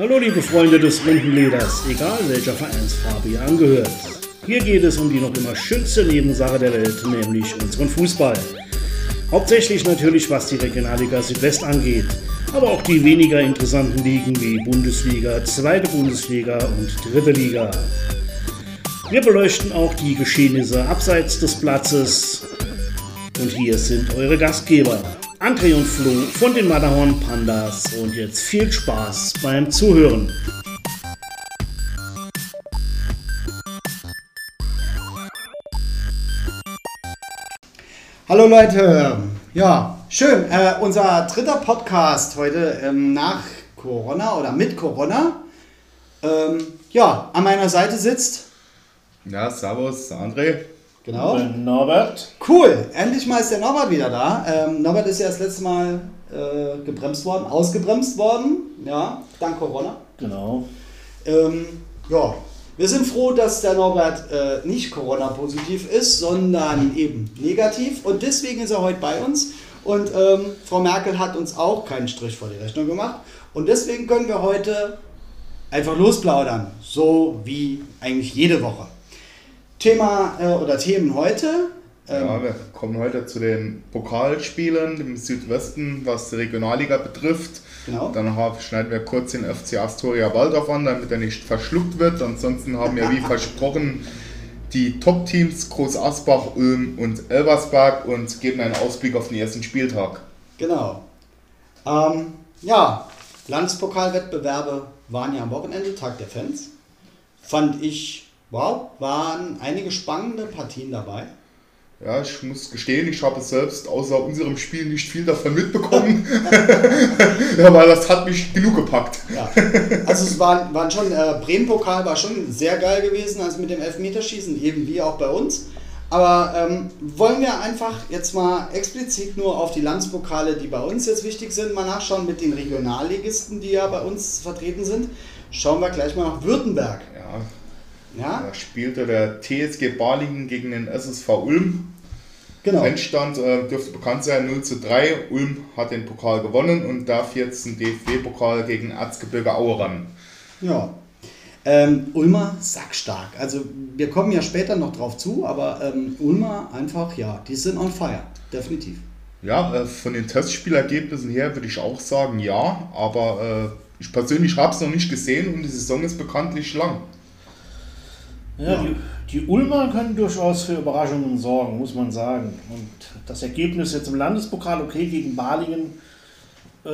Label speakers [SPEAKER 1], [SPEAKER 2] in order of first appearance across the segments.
[SPEAKER 1] Hallo liebe Freunde des runden Leders, egal welcher Vereinsfarbe ihr angehört. Hier geht es um die noch immer schönste Nebensache der Welt, nämlich unseren Fußball. Hauptsächlich natürlich was die Regionalliga Südwest angeht, aber auch die weniger interessanten Ligen wie Bundesliga, Zweite Bundesliga und Dritte Liga. Wir beleuchten auch die Geschehnisse abseits des Platzes. Und hier sind eure Gastgeber, André und Flo von den Matterhorn Pandas. Und jetzt viel Spaß beim Zuhören.
[SPEAKER 2] Hallo Leute, ja, schön. Äh, unser dritter Podcast heute ähm, nach Corona oder mit Corona. Ähm, ja, an meiner Seite sitzt.
[SPEAKER 3] Ja, servus, André.
[SPEAKER 2] Genau.
[SPEAKER 1] Norbert.
[SPEAKER 2] Cool, endlich mal ist der Norbert wieder da. Ähm, Norbert ist ja das letzte Mal äh, gebremst worden, ausgebremst worden, ja, dank Corona.
[SPEAKER 1] Genau.
[SPEAKER 2] Ähm, ja, wir sind froh, dass der Norbert äh, nicht Corona-positiv ist, sondern eben negativ. Und deswegen ist er heute bei uns. Und ähm, Frau Merkel hat uns auch keinen Strich vor die Rechnung gemacht. Und deswegen können wir heute einfach losplaudern. So wie eigentlich jede Woche. Thema äh, oder Themen heute. Ähm,
[SPEAKER 3] Ja, wir kommen heute zu den Pokalspielen im Südwesten, was die Regionalliga betrifft.
[SPEAKER 2] Genau.
[SPEAKER 3] Dann schneiden wir kurz den FC Astoria Waldorf an, damit er nicht verschluckt wird. Ansonsten haben wir, wie versprochen, die Top-Teams Groß Asbach, Ulm und Elversberg und geben einen Ausblick auf den ersten Spieltag.
[SPEAKER 2] Genau. Ähm, ja, Landespokalwettbewerbe waren ja am Wochenende, Tag der Fans. Fand ich, wow, waren einige spannende Partien dabei.
[SPEAKER 3] Ja, ich muss gestehen, ich habe selbst außer unserem Spiel nicht viel davon mitbekommen. ja, weil das hat mich genug gepackt.
[SPEAKER 2] Ja. Also es waren, waren schon, äh, Bremen-Pokal war schon sehr geil gewesen, also mit dem Elfmeterschießen, eben wie auch bei uns. Aber ähm, wollen wir einfach jetzt mal explizit nur auf die Landespokale, die bei uns jetzt wichtig sind, mal nachschauen mit den Regionalligisten, die ja bei uns vertreten sind. Schauen wir gleich mal nach Württemberg.
[SPEAKER 3] Ja,
[SPEAKER 2] Ja,
[SPEAKER 3] Da spielte der TSG Balingen gegen den SSV Ulm.
[SPEAKER 2] genau.
[SPEAKER 3] Endstand äh, dürfte bekannt sein, 0 zu 3. Ulm hat den Pokal gewonnen und darf jetzt den DFB-Pokal gegen Erzgebirge Aue ran.
[SPEAKER 2] Ja. Ähm, Ulmer sackstark. Also wir kommen ja später noch drauf zu, aber ähm, Ulmer einfach, ja, die sind on fire. Definitiv.
[SPEAKER 3] Ja, äh, von den Testspielergebnissen her würde ich auch sagen ja, aber äh, ich persönlich habe es noch nicht gesehen und die Saison ist bekanntlich lang.
[SPEAKER 1] Ja, die, die Ulmer können durchaus für Überraschungen sorgen, muss man sagen. Und das Ergebnis jetzt im Landespokal, okay, gegen Balingen, äh,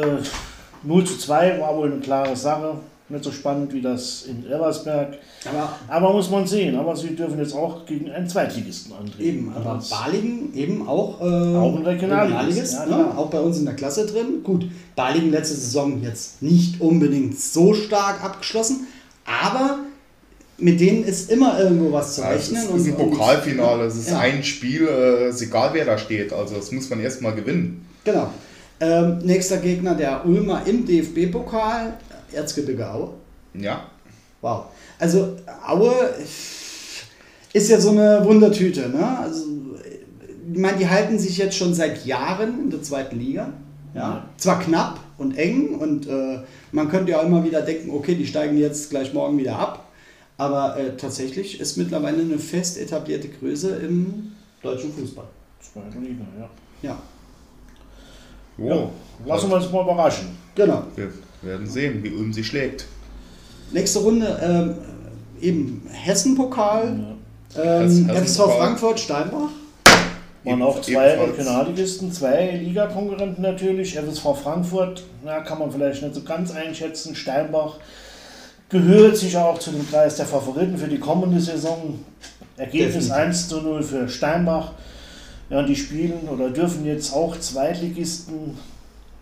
[SPEAKER 1] 0 zu 2 war wohl eine klare Sache. Nicht so spannend wie das in Elversberg.
[SPEAKER 2] Aber
[SPEAKER 1] Aber muss man sehen. Aber sie dürfen jetzt auch gegen einen Zweitligisten antreten.
[SPEAKER 2] Eben, aber Balingen eben auch, äh,
[SPEAKER 1] Auch ein Regionalligist, ja,
[SPEAKER 2] ne?
[SPEAKER 1] klar.
[SPEAKER 2] auch bei uns in der Klasse drin. Gut, Balingen letzte Saison jetzt nicht unbedingt so stark abgeschlossen, aber mit denen ist immer irgendwo was zu
[SPEAKER 3] Ja, es
[SPEAKER 2] rechnen.
[SPEAKER 3] ist, ist ein
[SPEAKER 2] und-
[SPEAKER 3] Pokalfinale, es ist
[SPEAKER 2] Ja.
[SPEAKER 3] ein Spiel, äh, ist egal wer da steht, also das muss man erstmal gewinnen.
[SPEAKER 2] Genau. Ähm, nächster Gegner der Ulmer im DFB-Pokal, Erzgebirge Aue.
[SPEAKER 3] Ja,
[SPEAKER 2] Wow. Also Aue ist ja so eine Wundertüte. Ne? Also, ich meine, die halten sich jetzt schon seit Jahren in der zweiten Liga. Ja?
[SPEAKER 1] Ja.
[SPEAKER 2] Zwar knapp und eng und äh, man könnte ja immer wieder denken, okay, die steigen jetzt gleich morgen wieder ab. Aber äh, tatsächlich ist mittlerweile eine fest etablierte Größe im deutschen Fußball.
[SPEAKER 1] Zweite Liga, ja.
[SPEAKER 2] Ja,
[SPEAKER 3] oh,
[SPEAKER 1] ja. Lassen wir uns mal überraschen.
[SPEAKER 2] genau.
[SPEAKER 3] wir werden sehen, wie Ulm sie schlägt.
[SPEAKER 2] Nächste Runde ähm, eben Hessen-Pokal.
[SPEAKER 1] Ja.
[SPEAKER 2] Ähm,
[SPEAKER 3] Hessen-
[SPEAKER 2] FSV. Frankfurt, Steinbach.
[SPEAKER 1] Waren auch zwei
[SPEAKER 3] Ebenfalls.
[SPEAKER 1] Regionalligisten, zwei Ligakonkurrenten natürlich. FSV Frankfurt, na, kann man vielleicht nicht so ganz einschätzen. Steinbach gehört sicher auch zu dem Kreis der Favoriten für die kommende Saison. Ergebnis
[SPEAKER 2] Definitiv.
[SPEAKER 1] 1 zu 0 für Steinbach. Ja, und die spielen oder dürfen jetzt auch Zweitligisten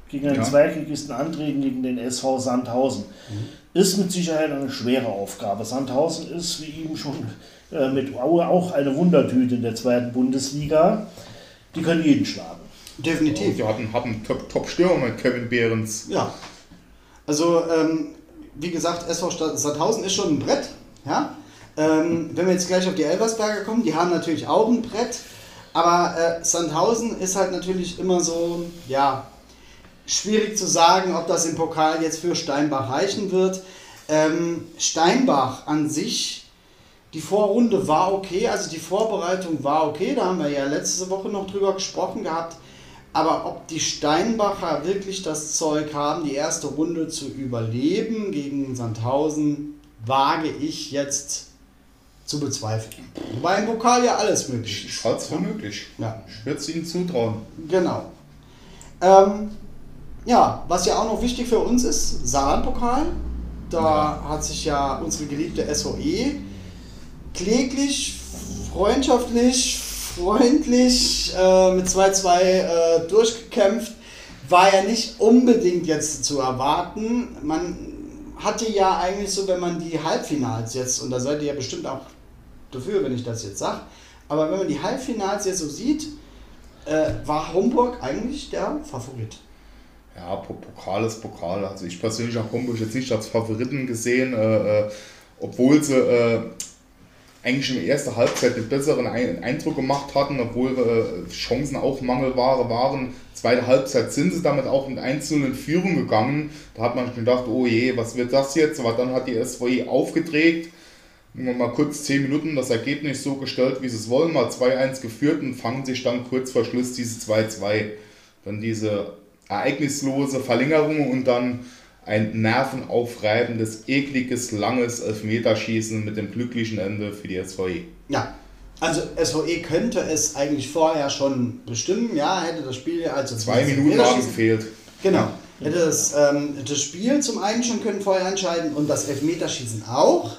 [SPEAKER 1] gegen einen
[SPEAKER 3] Ja.
[SPEAKER 1] Zweitligisten antreten, gegen den SV Sandhausen. Ist mit Sicherheit eine schwere Aufgabe. Sandhausen ist, wie eben schon äh, mit Aue, auch eine Wundertüte in der zweiten Bundesliga. Die können jeden schlagen.
[SPEAKER 2] Definitiv.
[SPEAKER 3] Wir hatten, hatten Top- Top-Stürmer mit Kevin Behrens.
[SPEAKER 2] Ja. Also, ähm, wie gesagt, SV Sandhausen ist schon ein Brett. Ja? Ähm, wenn wir jetzt gleich auf die Elversberger kommen, die haben natürlich auch ein Brett. Aber äh, Sandhausen ist halt natürlich immer so, ja, schwierig zu sagen, ob das im Pokal jetzt für Steinbach reichen wird. Ähm, Steinbach an sich, die Vorrunde war okay, also die Vorbereitung war okay, da haben wir ja letzte Woche noch drüber gesprochen gehabt. Aber ob die Steinbacher wirklich das Zeug haben, die erste Runde zu überleben gegen Sandhausen, wage ich jetzt zu bezweifeln. Wobei im Pokal ja alles möglich ist.
[SPEAKER 3] Ich halte es für möglich.
[SPEAKER 2] Ja.
[SPEAKER 3] Ich würde es ihnen zutrauen.
[SPEAKER 2] Genau. Ähm, ja, was ja auch noch wichtig für uns ist, Saarland-Pokal. Da
[SPEAKER 3] Ja.
[SPEAKER 2] hat sich ja unsere geliebte SOE kläglich, freundschaftlich, freundlich äh, mit 2-2 äh, durchgekämpft. War ja nicht unbedingt jetzt zu erwarten. Man hatte ja eigentlich so, wenn man die Halbfinals jetzt, und da seid ihr ja bestimmt auch dafür, wenn ich das jetzt sage, aber wenn man die Halbfinals jetzt so sieht, äh, war Homburg eigentlich der Favorit.
[SPEAKER 3] Ja, Po- Pokal ist Pokal. Also ich persönlich habe Homburg jetzt nicht als Favoriten gesehen, äh, äh, obwohl sie eigentlich in der ersten Halbzeit einen besseren Ein Eindruck gemacht hatten, obwohl äh, Chancen auch Mangelware waren. Zweite Halbzeit sind sie damit auch mit 1 in Führung gegangen. Da hat man schon gedacht, oh je, was wird das jetzt? Aber dann hat die SVE aufgedreht. Nur mal kurz 10 Minuten das Ergebnis so gestellt, wie sie es wollen, mal 2-1 geführt und fangen sich dann kurz vor Schluss diese 2-2. Dann diese ereignislose Verlängerung und dann ein nervenaufreibendes, ekliges, langes Elfmeterschießen mit dem glücklichen Ende für die SVE.
[SPEAKER 2] Ja, also SVE könnte es eigentlich vorher schon bestimmen, ja, hätte das Spiel also
[SPEAKER 3] Zwei Minuten haben gefehlt.
[SPEAKER 2] Genau. Hätte das, ähm, das Spiel zum einen schon können vorher entscheiden und das Elfmeterschießen auch.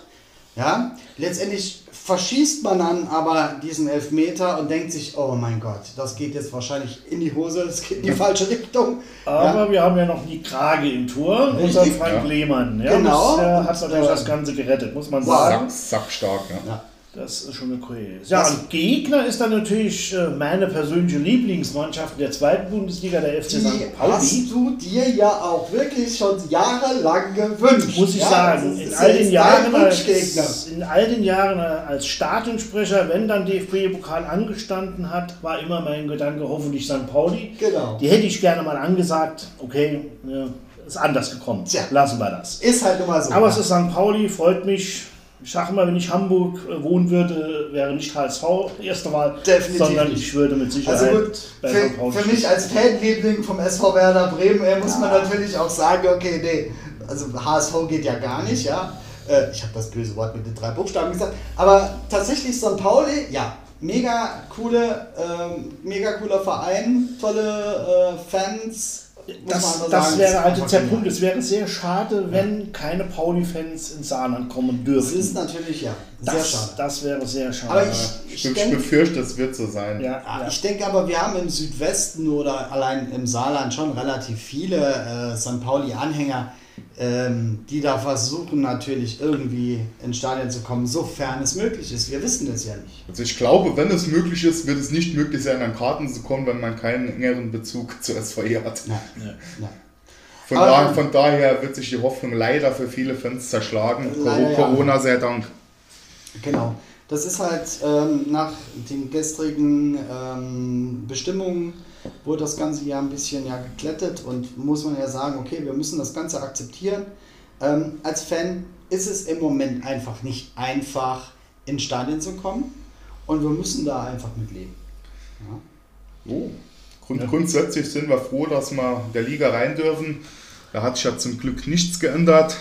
[SPEAKER 2] Ja, letztendlich verschießt man dann aber diesen Elfmeter und denkt sich, oh mein Gott, das geht jetzt wahrscheinlich in die Hose, das geht in die falsche Richtung.
[SPEAKER 1] Aber wir haben ja noch die Krage im Tor, unser Frank
[SPEAKER 3] Ja.
[SPEAKER 1] Lehmann. Ja,
[SPEAKER 2] Genau.
[SPEAKER 1] Das äh, hat natürlich
[SPEAKER 2] Ja.
[SPEAKER 1] das Ganze gerettet, muss man sagen.
[SPEAKER 3] Sack, sackstark, ja.
[SPEAKER 2] Ja.
[SPEAKER 1] Das ist schon eine Quelle. Ja,
[SPEAKER 2] Was-
[SPEAKER 1] und Gegner ist dann natürlich äh, meine persönliche Lieblingsmannschaft in der zweiten Bundesliga, der FC
[SPEAKER 2] Die
[SPEAKER 1] St. Pauli.
[SPEAKER 2] hast du dir ja auch wirklich schon jahrelang gewünscht.
[SPEAKER 1] Muss ich
[SPEAKER 2] ja,
[SPEAKER 1] sagen, in all, den Jahren als, in all den Jahren als Stadionsprecher, wenn dann DFB-Pokal angestanden hat, war immer mein Gedanke, hoffentlich St. Pauli.
[SPEAKER 2] Genau.
[SPEAKER 1] Die hätte ich gerne mal angesagt, okay, ja, ist anders gekommen.
[SPEAKER 2] Tja.
[SPEAKER 1] Lassen wir das.
[SPEAKER 2] Ist halt immer so.
[SPEAKER 1] Aber es ist St. Pauli, freut mich. Ich sage mal, wenn ich Hamburg äh, wohnen würde, wäre nicht HSV erste Wahl,
[SPEAKER 2] Definitiv
[SPEAKER 1] sondern ich würde mit Sicherheit
[SPEAKER 2] Also gut, für, für mich als Fanliebling vom SV Werder Bremen äh, muss man natürlich auch sagen, okay, nee, also HSV geht ja gar nicht, ja. Äh, ich habe das böse Wort mit den drei Buchstaben gesagt, aber tatsächlich St. Pauli, ja, mega coole, ähm, mega cooler Verein, tolle äh, Fans.
[SPEAKER 1] Das, das wäre halt jetzt der. Punkt. Es wäre sehr schade, wenn keine Pauli-Fans ins Saarland kommen
[SPEAKER 2] Das
[SPEAKER 1] dürften.
[SPEAKER 2] ist natürlich, ja, sehr
[SPEAKER 1] das,
[SPEAKER 2] schade.
[SPEAKER 1] das wäre sehr schade.
[SPEAKER 2] Aber ich,
[SPEAKER 3] Ich,
[SPEAKER 2] ich
[SPEAKER 3] ich
[SPEAKER 2] denke,
[SPEAKER 3] befürchte, es wird so sein.
[SPEAKER 1] ja,
[SPEAKER 2] Ja,
[SPEAKER 1] ja.
[SPEAKER 2] Ich denke aber, wir haben im Südwesten oder allein im Saarland schon relativ viele äh, St. Pauli-Anhänger, ähm, die da versuchen natürlich irgendwie ins Stadion zu kommen, sofern es möglich ist. Wir wissen das ja nicht.
[SPEAKER 3] Also ich glaube, wenn es möglich ist, wird es nicht möglich sein, an Karten zu kommen, wenn man keinen engeren Bezug zur SVE hat.
[SPEAKER 2] Nein,
[SPEAKER 1] Ja.
[SPEAKER 2] nein.
[SPEAKER 3] Von,
[SPEAKER 2] Aber-
[SPEAKER 3] da, von daher wird sich die Hoffnung leider für viele Fans zerschlagen.
[SPEAKER 2] Leider, ja.
[SPEAKER 3] Corona sei Dank.
[SPEAKER 2] Genau. Das ist halt ähm, nach den gestrigen ähm, Bestimmungen wurde das Ganze ja ein bisschen ja geklettet und muss man ja sagen, okay, wir müssen das Ganze akzeptieren. Ähm, als Fan ist es im Moment einfach nicht einfach, ins Stadion zu kommen und wir müssen da einfach mit leben. Ja.
[SPEAKER 3] Oh. Grund,
[SPEAKER 1] Ja.
[SPEAKER 3] Grundsätzlich sind wir froh, dass wir der Liga rein dürfen. Da hat sich ja zum Glück nichts geändert.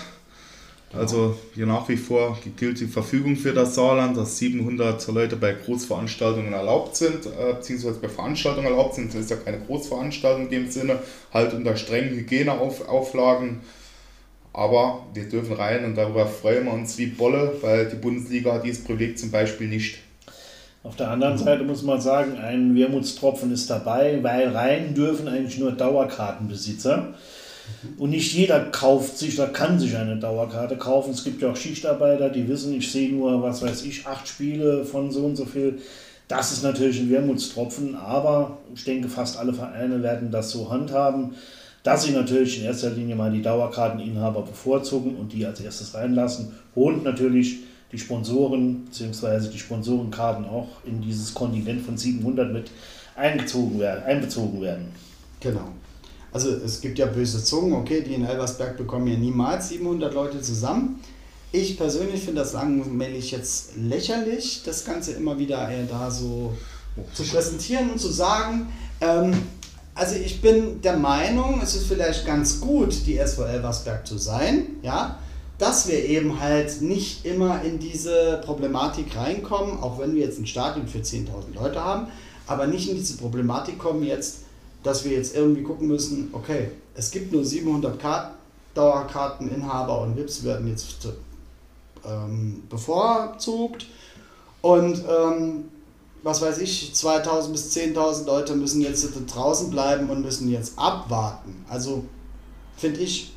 [SPEAKER 3] Also hier nach wie vor gilt die Verfügung für das Saarland, dass 700 Leute bei Großveranstaltungen erlaubt sind, äh, beziehungsweise bei Veranstaltungen erlaubt sind. Das ist ja keine Großveranstaltung in dem Sinne, halt unter strengen Hygieneauflagen. Aber wir dürfen rein und darüber freuen wir uns wie Bolle, weil die Bundesliga hat dieses Privileg zum Beispiel nicht.
[SPEAKER 1] Auf der anderen Seite muss man sagen, ein Wermutstropfen ist dabei, weil rein dürfen eigentlich nur Dauerkartenbesitzer. Und nicht jeder kauft sich oder kann sich eine Dauerkarte kaufen. Es gibt ja auch Schichtarbeiter, die wissen, ich sehe nur, was weiß ich, acht Spiele von so und so viel. Das ist natürlich ein Wermutstropfen, aber ich denke, fast alle Vereine werden das so handhaben, dass sie natürlich in erster Linie mal die Dauerkarteninhaber bevorzugen und die als erstes reinlassen und natürlich die Sponsoren bzw. die Sponsorenkarten auch in dieses Kontingent von 700 mit eingezogen werden, einbezogen werden.
[SPEAKER 2] Genau. Also es gibt ja böse Zungen, okay, die in Elversberg bekommen ja niemals 700 Leute zusammen. Ich persönlich finde das langweilig jetzt lächerlich, das Ganze immer wieder äh, da so zu präsentieren und zu sagen. Ähm, also ich bin der Meinung, es ist vielleicht ganz gut, die SV Elversberg zu sein, ja, dass wir eben halt nicht immer in diese Problematik reinkommen, auch wenn wir jetzt ein Stadion für 10.000 Leute haben, aber nicht in diese Problematik kommen jetzt, dass wir jetzt irgendwie gucken müssen, okay, es gibt nur 700 Kart Dauerkarteninhaber und VIPs werden jetzt ähm, bevorzugt und ähm, was weiß ich, 2000 bis 10.000 Leute müssen jetzt draußen bleiben und müssen jetzt abwarten. Also finde ich,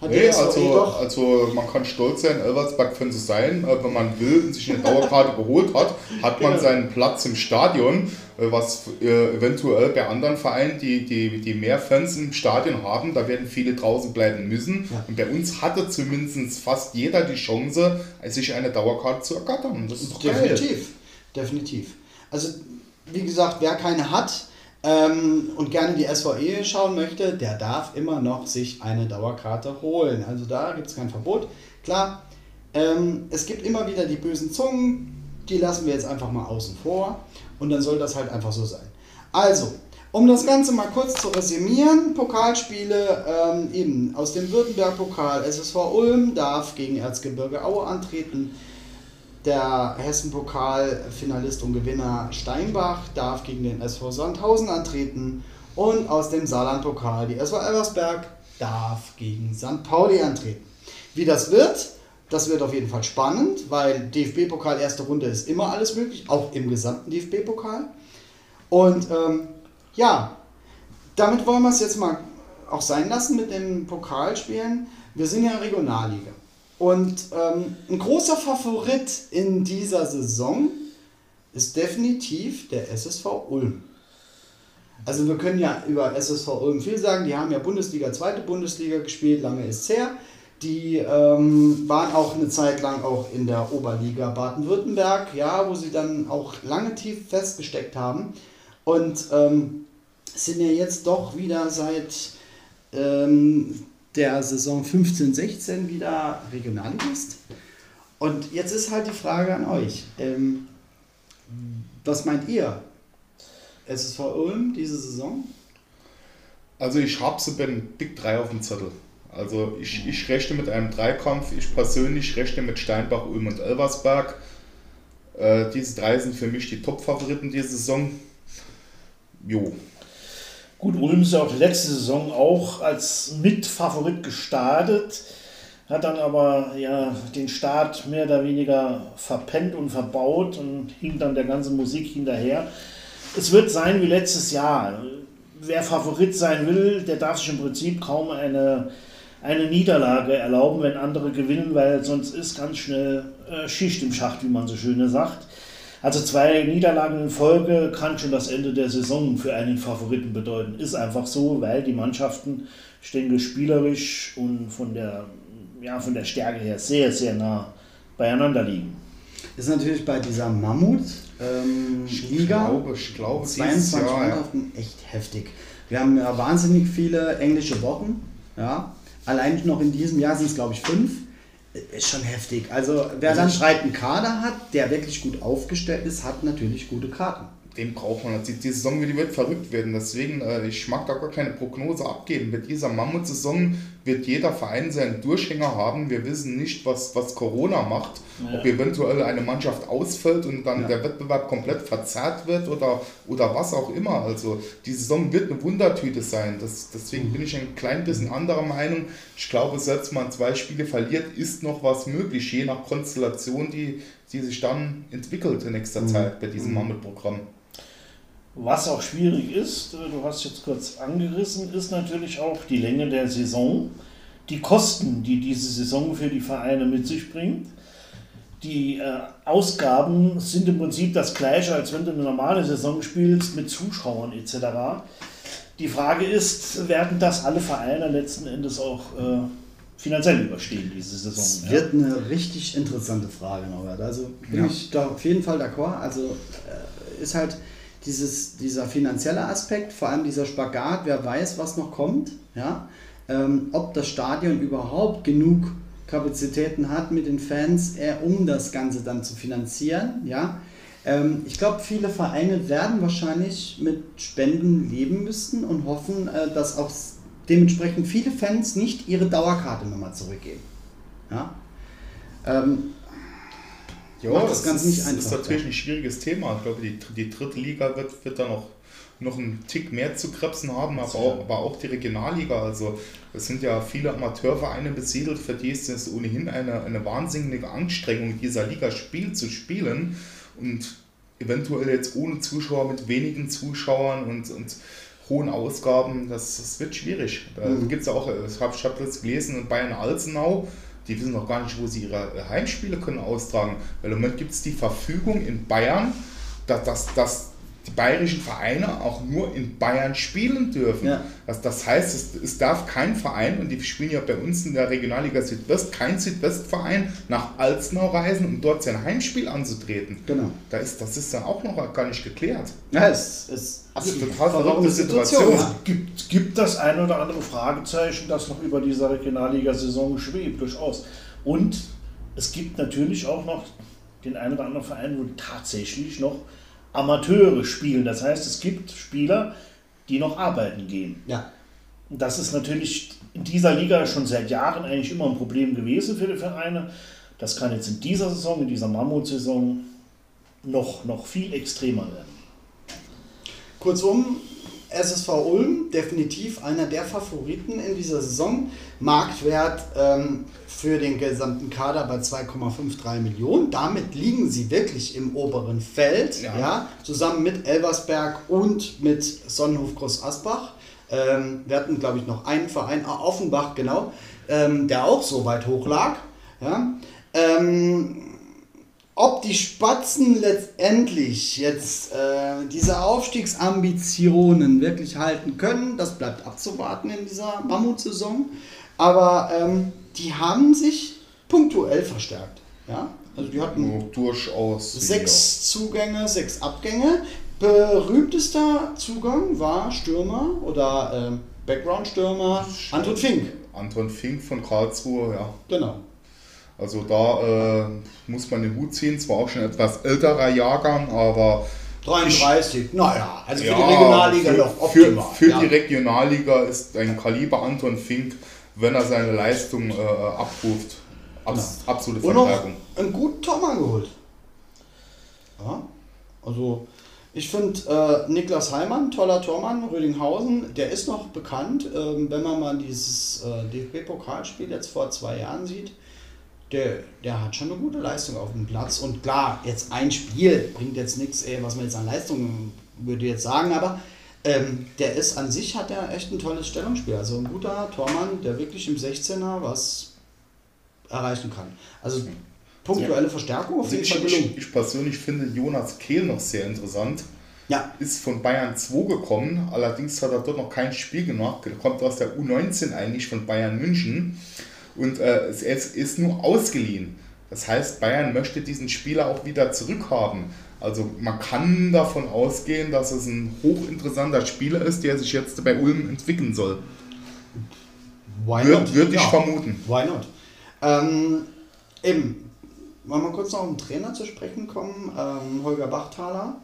[SPEAKER 3] hat nee, also, also man kann stolz sein, Elversberg können sie sein, äh, wenn man will und sich eine Dauerkarte geholt hat, hat man genau. seinen Platz im Stadion, äh, was äh, eventuell bei anderen Vereinen, die, die, die mehr Fans im Stadion haben, da werden viele draußen bleiben müssen. Ja. Und bei uns hatte zumindest fast jeder die Chance, sich eine Dauerkarte zu ergattern.
[SPEAKER 2] Das ist doch Definitiv, geil. definitiv. Also, wie gesagt, wer keine hat ähm, und gerne die SVE schauen möchte, der darf immer noch sich eine Dauerkarte holen. Also da gibt es kein Verbot. Klar, ähm, es gibt immer wieder die bösen Zungen, die lassen wir jetzt einfach mal außen vor und dann soll das halt einfach so sein. Also, um das Ganze mal kurz zu resümieren, Pokalspiele ähm, eben aus dem Württemberg-Pokal. SSV Ulm darf gegen Erzgebirge Aue antreten. Der Hessen-Pokal-Finalist und Gewinner Steinbach darf gegen den SV Sandhausen antreten. Und aus dem Saarland-Pokal die SV Elversberg darf gegen St. Pauli antreten. Wie das wird, das wird auf jeden Fall spannend, weil DFB-Pokal erste Runde ist immer alles möglich, auch im gesamten DFB-Pokal. Und ähm, ja, damit wollen wir es jetzt mal auch sein lassen mit den Pokalspielen. Wir sind ja Regionalliga. Und ähm, ein großer Favorit in dieser Saison ist definitiv der SSV Ulm. Also wir können ja über SSV Ulm viel sagen. Die haben ja Bundesliga, zweite Bundesliga gespielt, lange ist her. Die ähm, waren auch eine Zeit lang auch in der Oberliga Baden-Württemberg, ja, wo sie dann auch lange tief festgesteckt haben. Und ähm, sind ja jetzt doch wieder seit ähm, der Saison 15-16 wieder Regionalligist. Und jetzt ist halt die Frage an euch. Ähm, was meint ihr? SSV Ulm diese Saison?
[SPEAKER 3] Also ich habe sie beim Big 3 auf dem Zettel. Also ich, ich rechne mit einem Dreikampf. Ich persönlich rechne mit Steinbach, Ulm und Elversberg. Äh, diese drei sind für mich die Top-Favoriten diese Saison. Jo,
[SPEAKER 1] Gut, Ulm ist ja auch letzte Saison auch als Mitfavorit gestartet, hat dann aber ja den Start mehr oder weniger verpennt und verbaut und hing dann der ganzen Musik hinterher. Es wird sein wie letztes Jahr. Wer Favorit sein will, der darf sich im Prinzip kaum eine, eine Niederlage erlauben, wenn andere gewinnen, weil sonst ist ganz schnell äh, Schicht im Schacht, wie man so schön sagt. Also zwei Niederlagen in Folge kann schon das Ende der Saison für einen Favoriten bedeuten. Ist einfach so, weil die Mannschaften, denke, spielerisch und von der, ja, von der Stärke her sehr, sehr nah beieinander liegen.
[SPEAKER 2] Ist natürlich bei dieser Mammut ähm,
[SPEAKER 3] ich Liga glaube, ich glaube,
[SPEAKER 2] 22 Jahr, Mannschaften ja. echt heftig. Wir haben ja wahnsinnig viele englische Wochen. Ja. Allein noch in diesem Jahr sind es, glaube ich, fünf ist schon heftig. Also wer also dann schreit einen Kader hat, der wirklich gut aufgestellt ist, hat natürlich gute Karten.
[SPEAKER 3] Den braucht man. Die, die Saison wird, wird verrückt werden. Deswegen, äh, ich mag da gar keine Prognose abgeben. Mit dieser Mammut-Saison wird jeder Verein seinen Durchhänger haben. Wir wissen nicht, was, was Corona macht. Ja. Ob eventuell eine Mannschaft ausfällt und dann ja. der Wettbewerb komplett verzerrt wird oder, oder was auch immer. Also die Saison wird eine Wundertüte sein. Das, deswegen mhm. bin ich ein klein bisschen anderer Meinung. Ich glaube, selbst wenn man zwei Spiele verliert, ist noch was möglich, je nach Konstellation, die, die sich dann entwickelt in nächster mhm. Zeit bei diesem mhm.
[SPEAKER 1] Was auch schwierig ist, äh, du hast jetzt kurz angerissen, ist natürlich auch die Länge der Saison, die Kosten, die diese Saison für die Vereine mit sich bringt. Die äh, Ausgaben sind im Prinzip das gleiche, als wenn du eine normale Saison spielst mit Zuschauern etc. Die Frage ist, werden das alle Vereine letzten Endes auch äh, finanziell überstehen, diese Saison?
[SPEAKER 2] Das ja? wird eine richtig interessante Frage, Norbert. Also bin ja. ich da auf jeden Fall d'accord. Also äh, ist halt dieses, dieser finanzielle Aspekt, vor allem dieser Spagat, wer weiß, was noch kommt, ja, ähm, ob das Stadion überhaupt genug Kapazitäten hat mit den Fans, äh, um das Ganze dann zu finanzieren, ja. Ähm, ich glaube, viele Vereine werden wahrscheinlich mit Spenden leben müssen und hoffen, äh, dass auch dementsprechend viele Fans nicht ihre Dauerkarte nochmal zurückgeben. Ja? Ähm,
[SPEAKER 3] ja, das, das Ganze nicht einfach. ist natürlich ein schwieriges Thema. Ich glaube, die, die dritte Liga wird, wird da noch, noch einen Tick mehr zu krebsen haben, aber auch, aber auch die Regionalliga. Also es sind ja viele Amateurvereine besiedelt, für die ist es ohnehin eine, eine wahnsinnige Anstrengung, dieser Liga Spiel zu spielen und eventuell jetzt ohne Zuschauer, mit wenigen Zuschauern und, und hohen Ausgaben, das, das wird schwierig. Da mhm. gibt es auch, ich habe hab das gelesen, in Bayern-Alzenau, die wissen noch gar nicht, wo sie ihre Heimspiele können austragen. Weil im Moment gibt es die Verfügung in Bayern, dass, dass, dass die bayerischen Vereine auch nur in Bayern spielen dürfen. Ja. Das, das heißt, es, es darf kein Verein, und die spielen ja bei uns in der Regionalliga Südwest, kein Südwestverein nach Alzenau reisen, um dort sein Heimspiel anzutreten.
[SPEAKER 2] Genau.
[SPEAKER 3] Da ist, das ist dann auch noch gar nicht geklärt.
[SPEAKER 2] Ja, es ist
[SPEAKER 3] absolut total verrückte Situation. Situation.
[SPEAKER 1] Es gibt, gibt das ein oder andere Fragezeichen, das noch über dieser Regionalliga-Saison schwebt, durchaus. Und es gibt natürlich auch noch den einen oder anderen Verein, wo tatsächlich noch Amateure spielen. Das heißt, es gibt Spieler, die noch arbeiten gehen.
[SPEAKER 2] Ja.
[SPEAKER 1] Das ist natürlich in dieser Liga schon seit Jahren eigentlich immer ein Problem gewesen für die Vereine. Das kann jetzt in dieser Saison, in dieser Mammutsaison noch, noch viel extremer werden.
[SPEAKER 2] Kurzum, SSV Ulm definitiv einer der Favoriten in dieser Saison. Marktwert ähm, für den gesamten Kader bei 2,53 Millionen. Damit liegen sie wirklich im oberen Feld, ja. ja zusammen mit Elversberg und mit Sonnenhof Groß Asbach. Ähm, wir hatten, glaube ich, noch einen Verein, ah, Offenbach, genau, ähm, der auch so weit hoch lag. Ja. Ähm, ob die Spatzen letztendlich jetzt äh, diese Aufstiegsambitionen wirklich halten können, das bleibt abzuwarten in dieser Mammutsaison. Aber ähm, die haben sich punktuell verstärkt. Ja? Also die hatten
[SPEAKER 3] oh, durchaus
[SPEAKER 2] sechs Zugänge, sechs Abgänge. Berühmtester Zugang war Stürmer oder ähm, Background-Stürmer Anton Fink.
[SPEAKER 3] Anton Fink von Karlsruhe, ja.
[SPEAKER 2] Genau.
[SPEAKER 3] Also da äh, muss man den Hut ziehen, zwar auch schon etwas älterer Jahrgang, aber
[SPEAKER 2] 33, ich, naja, also für ja, die Regionalliga
[SPEAKER 3] für,
[SPEAKER 2] noch
[SPEAKER 3] optimal. Für, für ja. die Regionalliga ist ein Kaliber Anton Fink, wenn er seine Leistung äh, abruft, abs, ja. absolute
[SPEAKER 2] Verstärkung. Einen guten Tormann geholt. Ja, also ich finde äh, Niklas Heimann, toller Tormann, Rödinghausen, der ist noch bekannt, ähm, wenn man mal dieses äh, DFB-Pokalspiel jetzt vor zwei Jahren sieht der, der hat schon eine gute Leistung auf dem Platz. Und klar, jetzt ein Spiel bringt jetzt nichts, was man jetzt an Leistung würde jetzt sagen, aber ähm, der ist an sich, hat er echt ein tolles Stellungsspiel. Also ein guter Tormann, der wirklich im 16er was erreichen kann. Also punktuelle Verstärkung auf
[SPEAKER 3] also jeden Fall gelungen. Ich, ich persönlich finde Jonas Kehl noch sehr interessant.
[SPEAKER 2] Ja.
[SPEAKER 3] Ist von Bayern 2 gekommen, allerdings hat er dort noch kein Spiel gemacht. Er kommt aus der U19 eigentlich von Bayern München und äh, es, ist nur ausgeliehen. Das heißt, Bayern möchte diesen Spieler auch wieder zurückhaben. Also man kann davon ausgehen, dass es ein hochinteressanter Spieler ist, der sich jetzt bei Ulm entwickeln soll.
[SPEAKER 2] Why
[SPEAKER 3] Würde würd ich ja. vermuten.
[SPEAKER 2] Why not? Ähm, eben, wollen wir kurz noch um den Trainer zu sprechen kommen. Ähm, Holger Bachthaler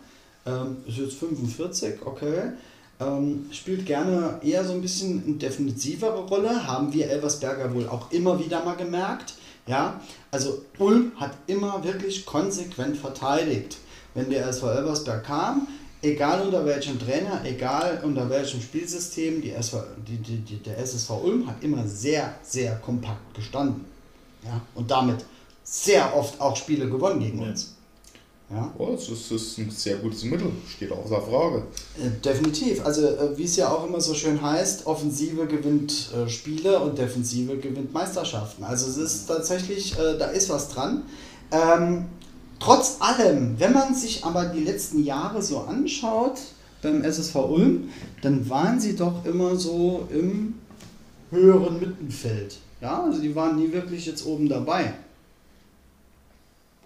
[SPEAKER 2] ähm, ist jetzt 45, okay. Ähm, spielt gerne eher so ein bisschen eine defensivere Rolle, haben wir Elversberger wohl auch immer wieder mal gemerkt. Ja, also Ulm hat immer wirklich konsequent verteidigt. Wenn der SV Elversberg kam, egal unter welchem Trainer, egal unter welchem Spielsystem, die SV, die, die, die, der SSV Ulm hat immer sehr, sehr kompakt gestanden. Ja, und damit sehr oft auch Spiele gewonnen gegen uns.
[SPEAKER 3] Ja. Oh, das, ist, ist ein sehr gutes Mittel, steht außer Frage.
[SPEAKER 2] Äh, definitiv. Also, äh, wie es ja auch immer so schön heißt, Offensive gewinnt äh, Spiele und Defensive gewinnt Meisterschaften. Also, es ist tatsächlich, äh, da ist was dran. Ähm, trotz allem, wenn man sich aber die letzten Jahre so anschaut beim SSV Ulm, dann waren sie doch immer so im höheren Mittenfeld. Ja, also die waren nie wirklich jetzt oben dabei.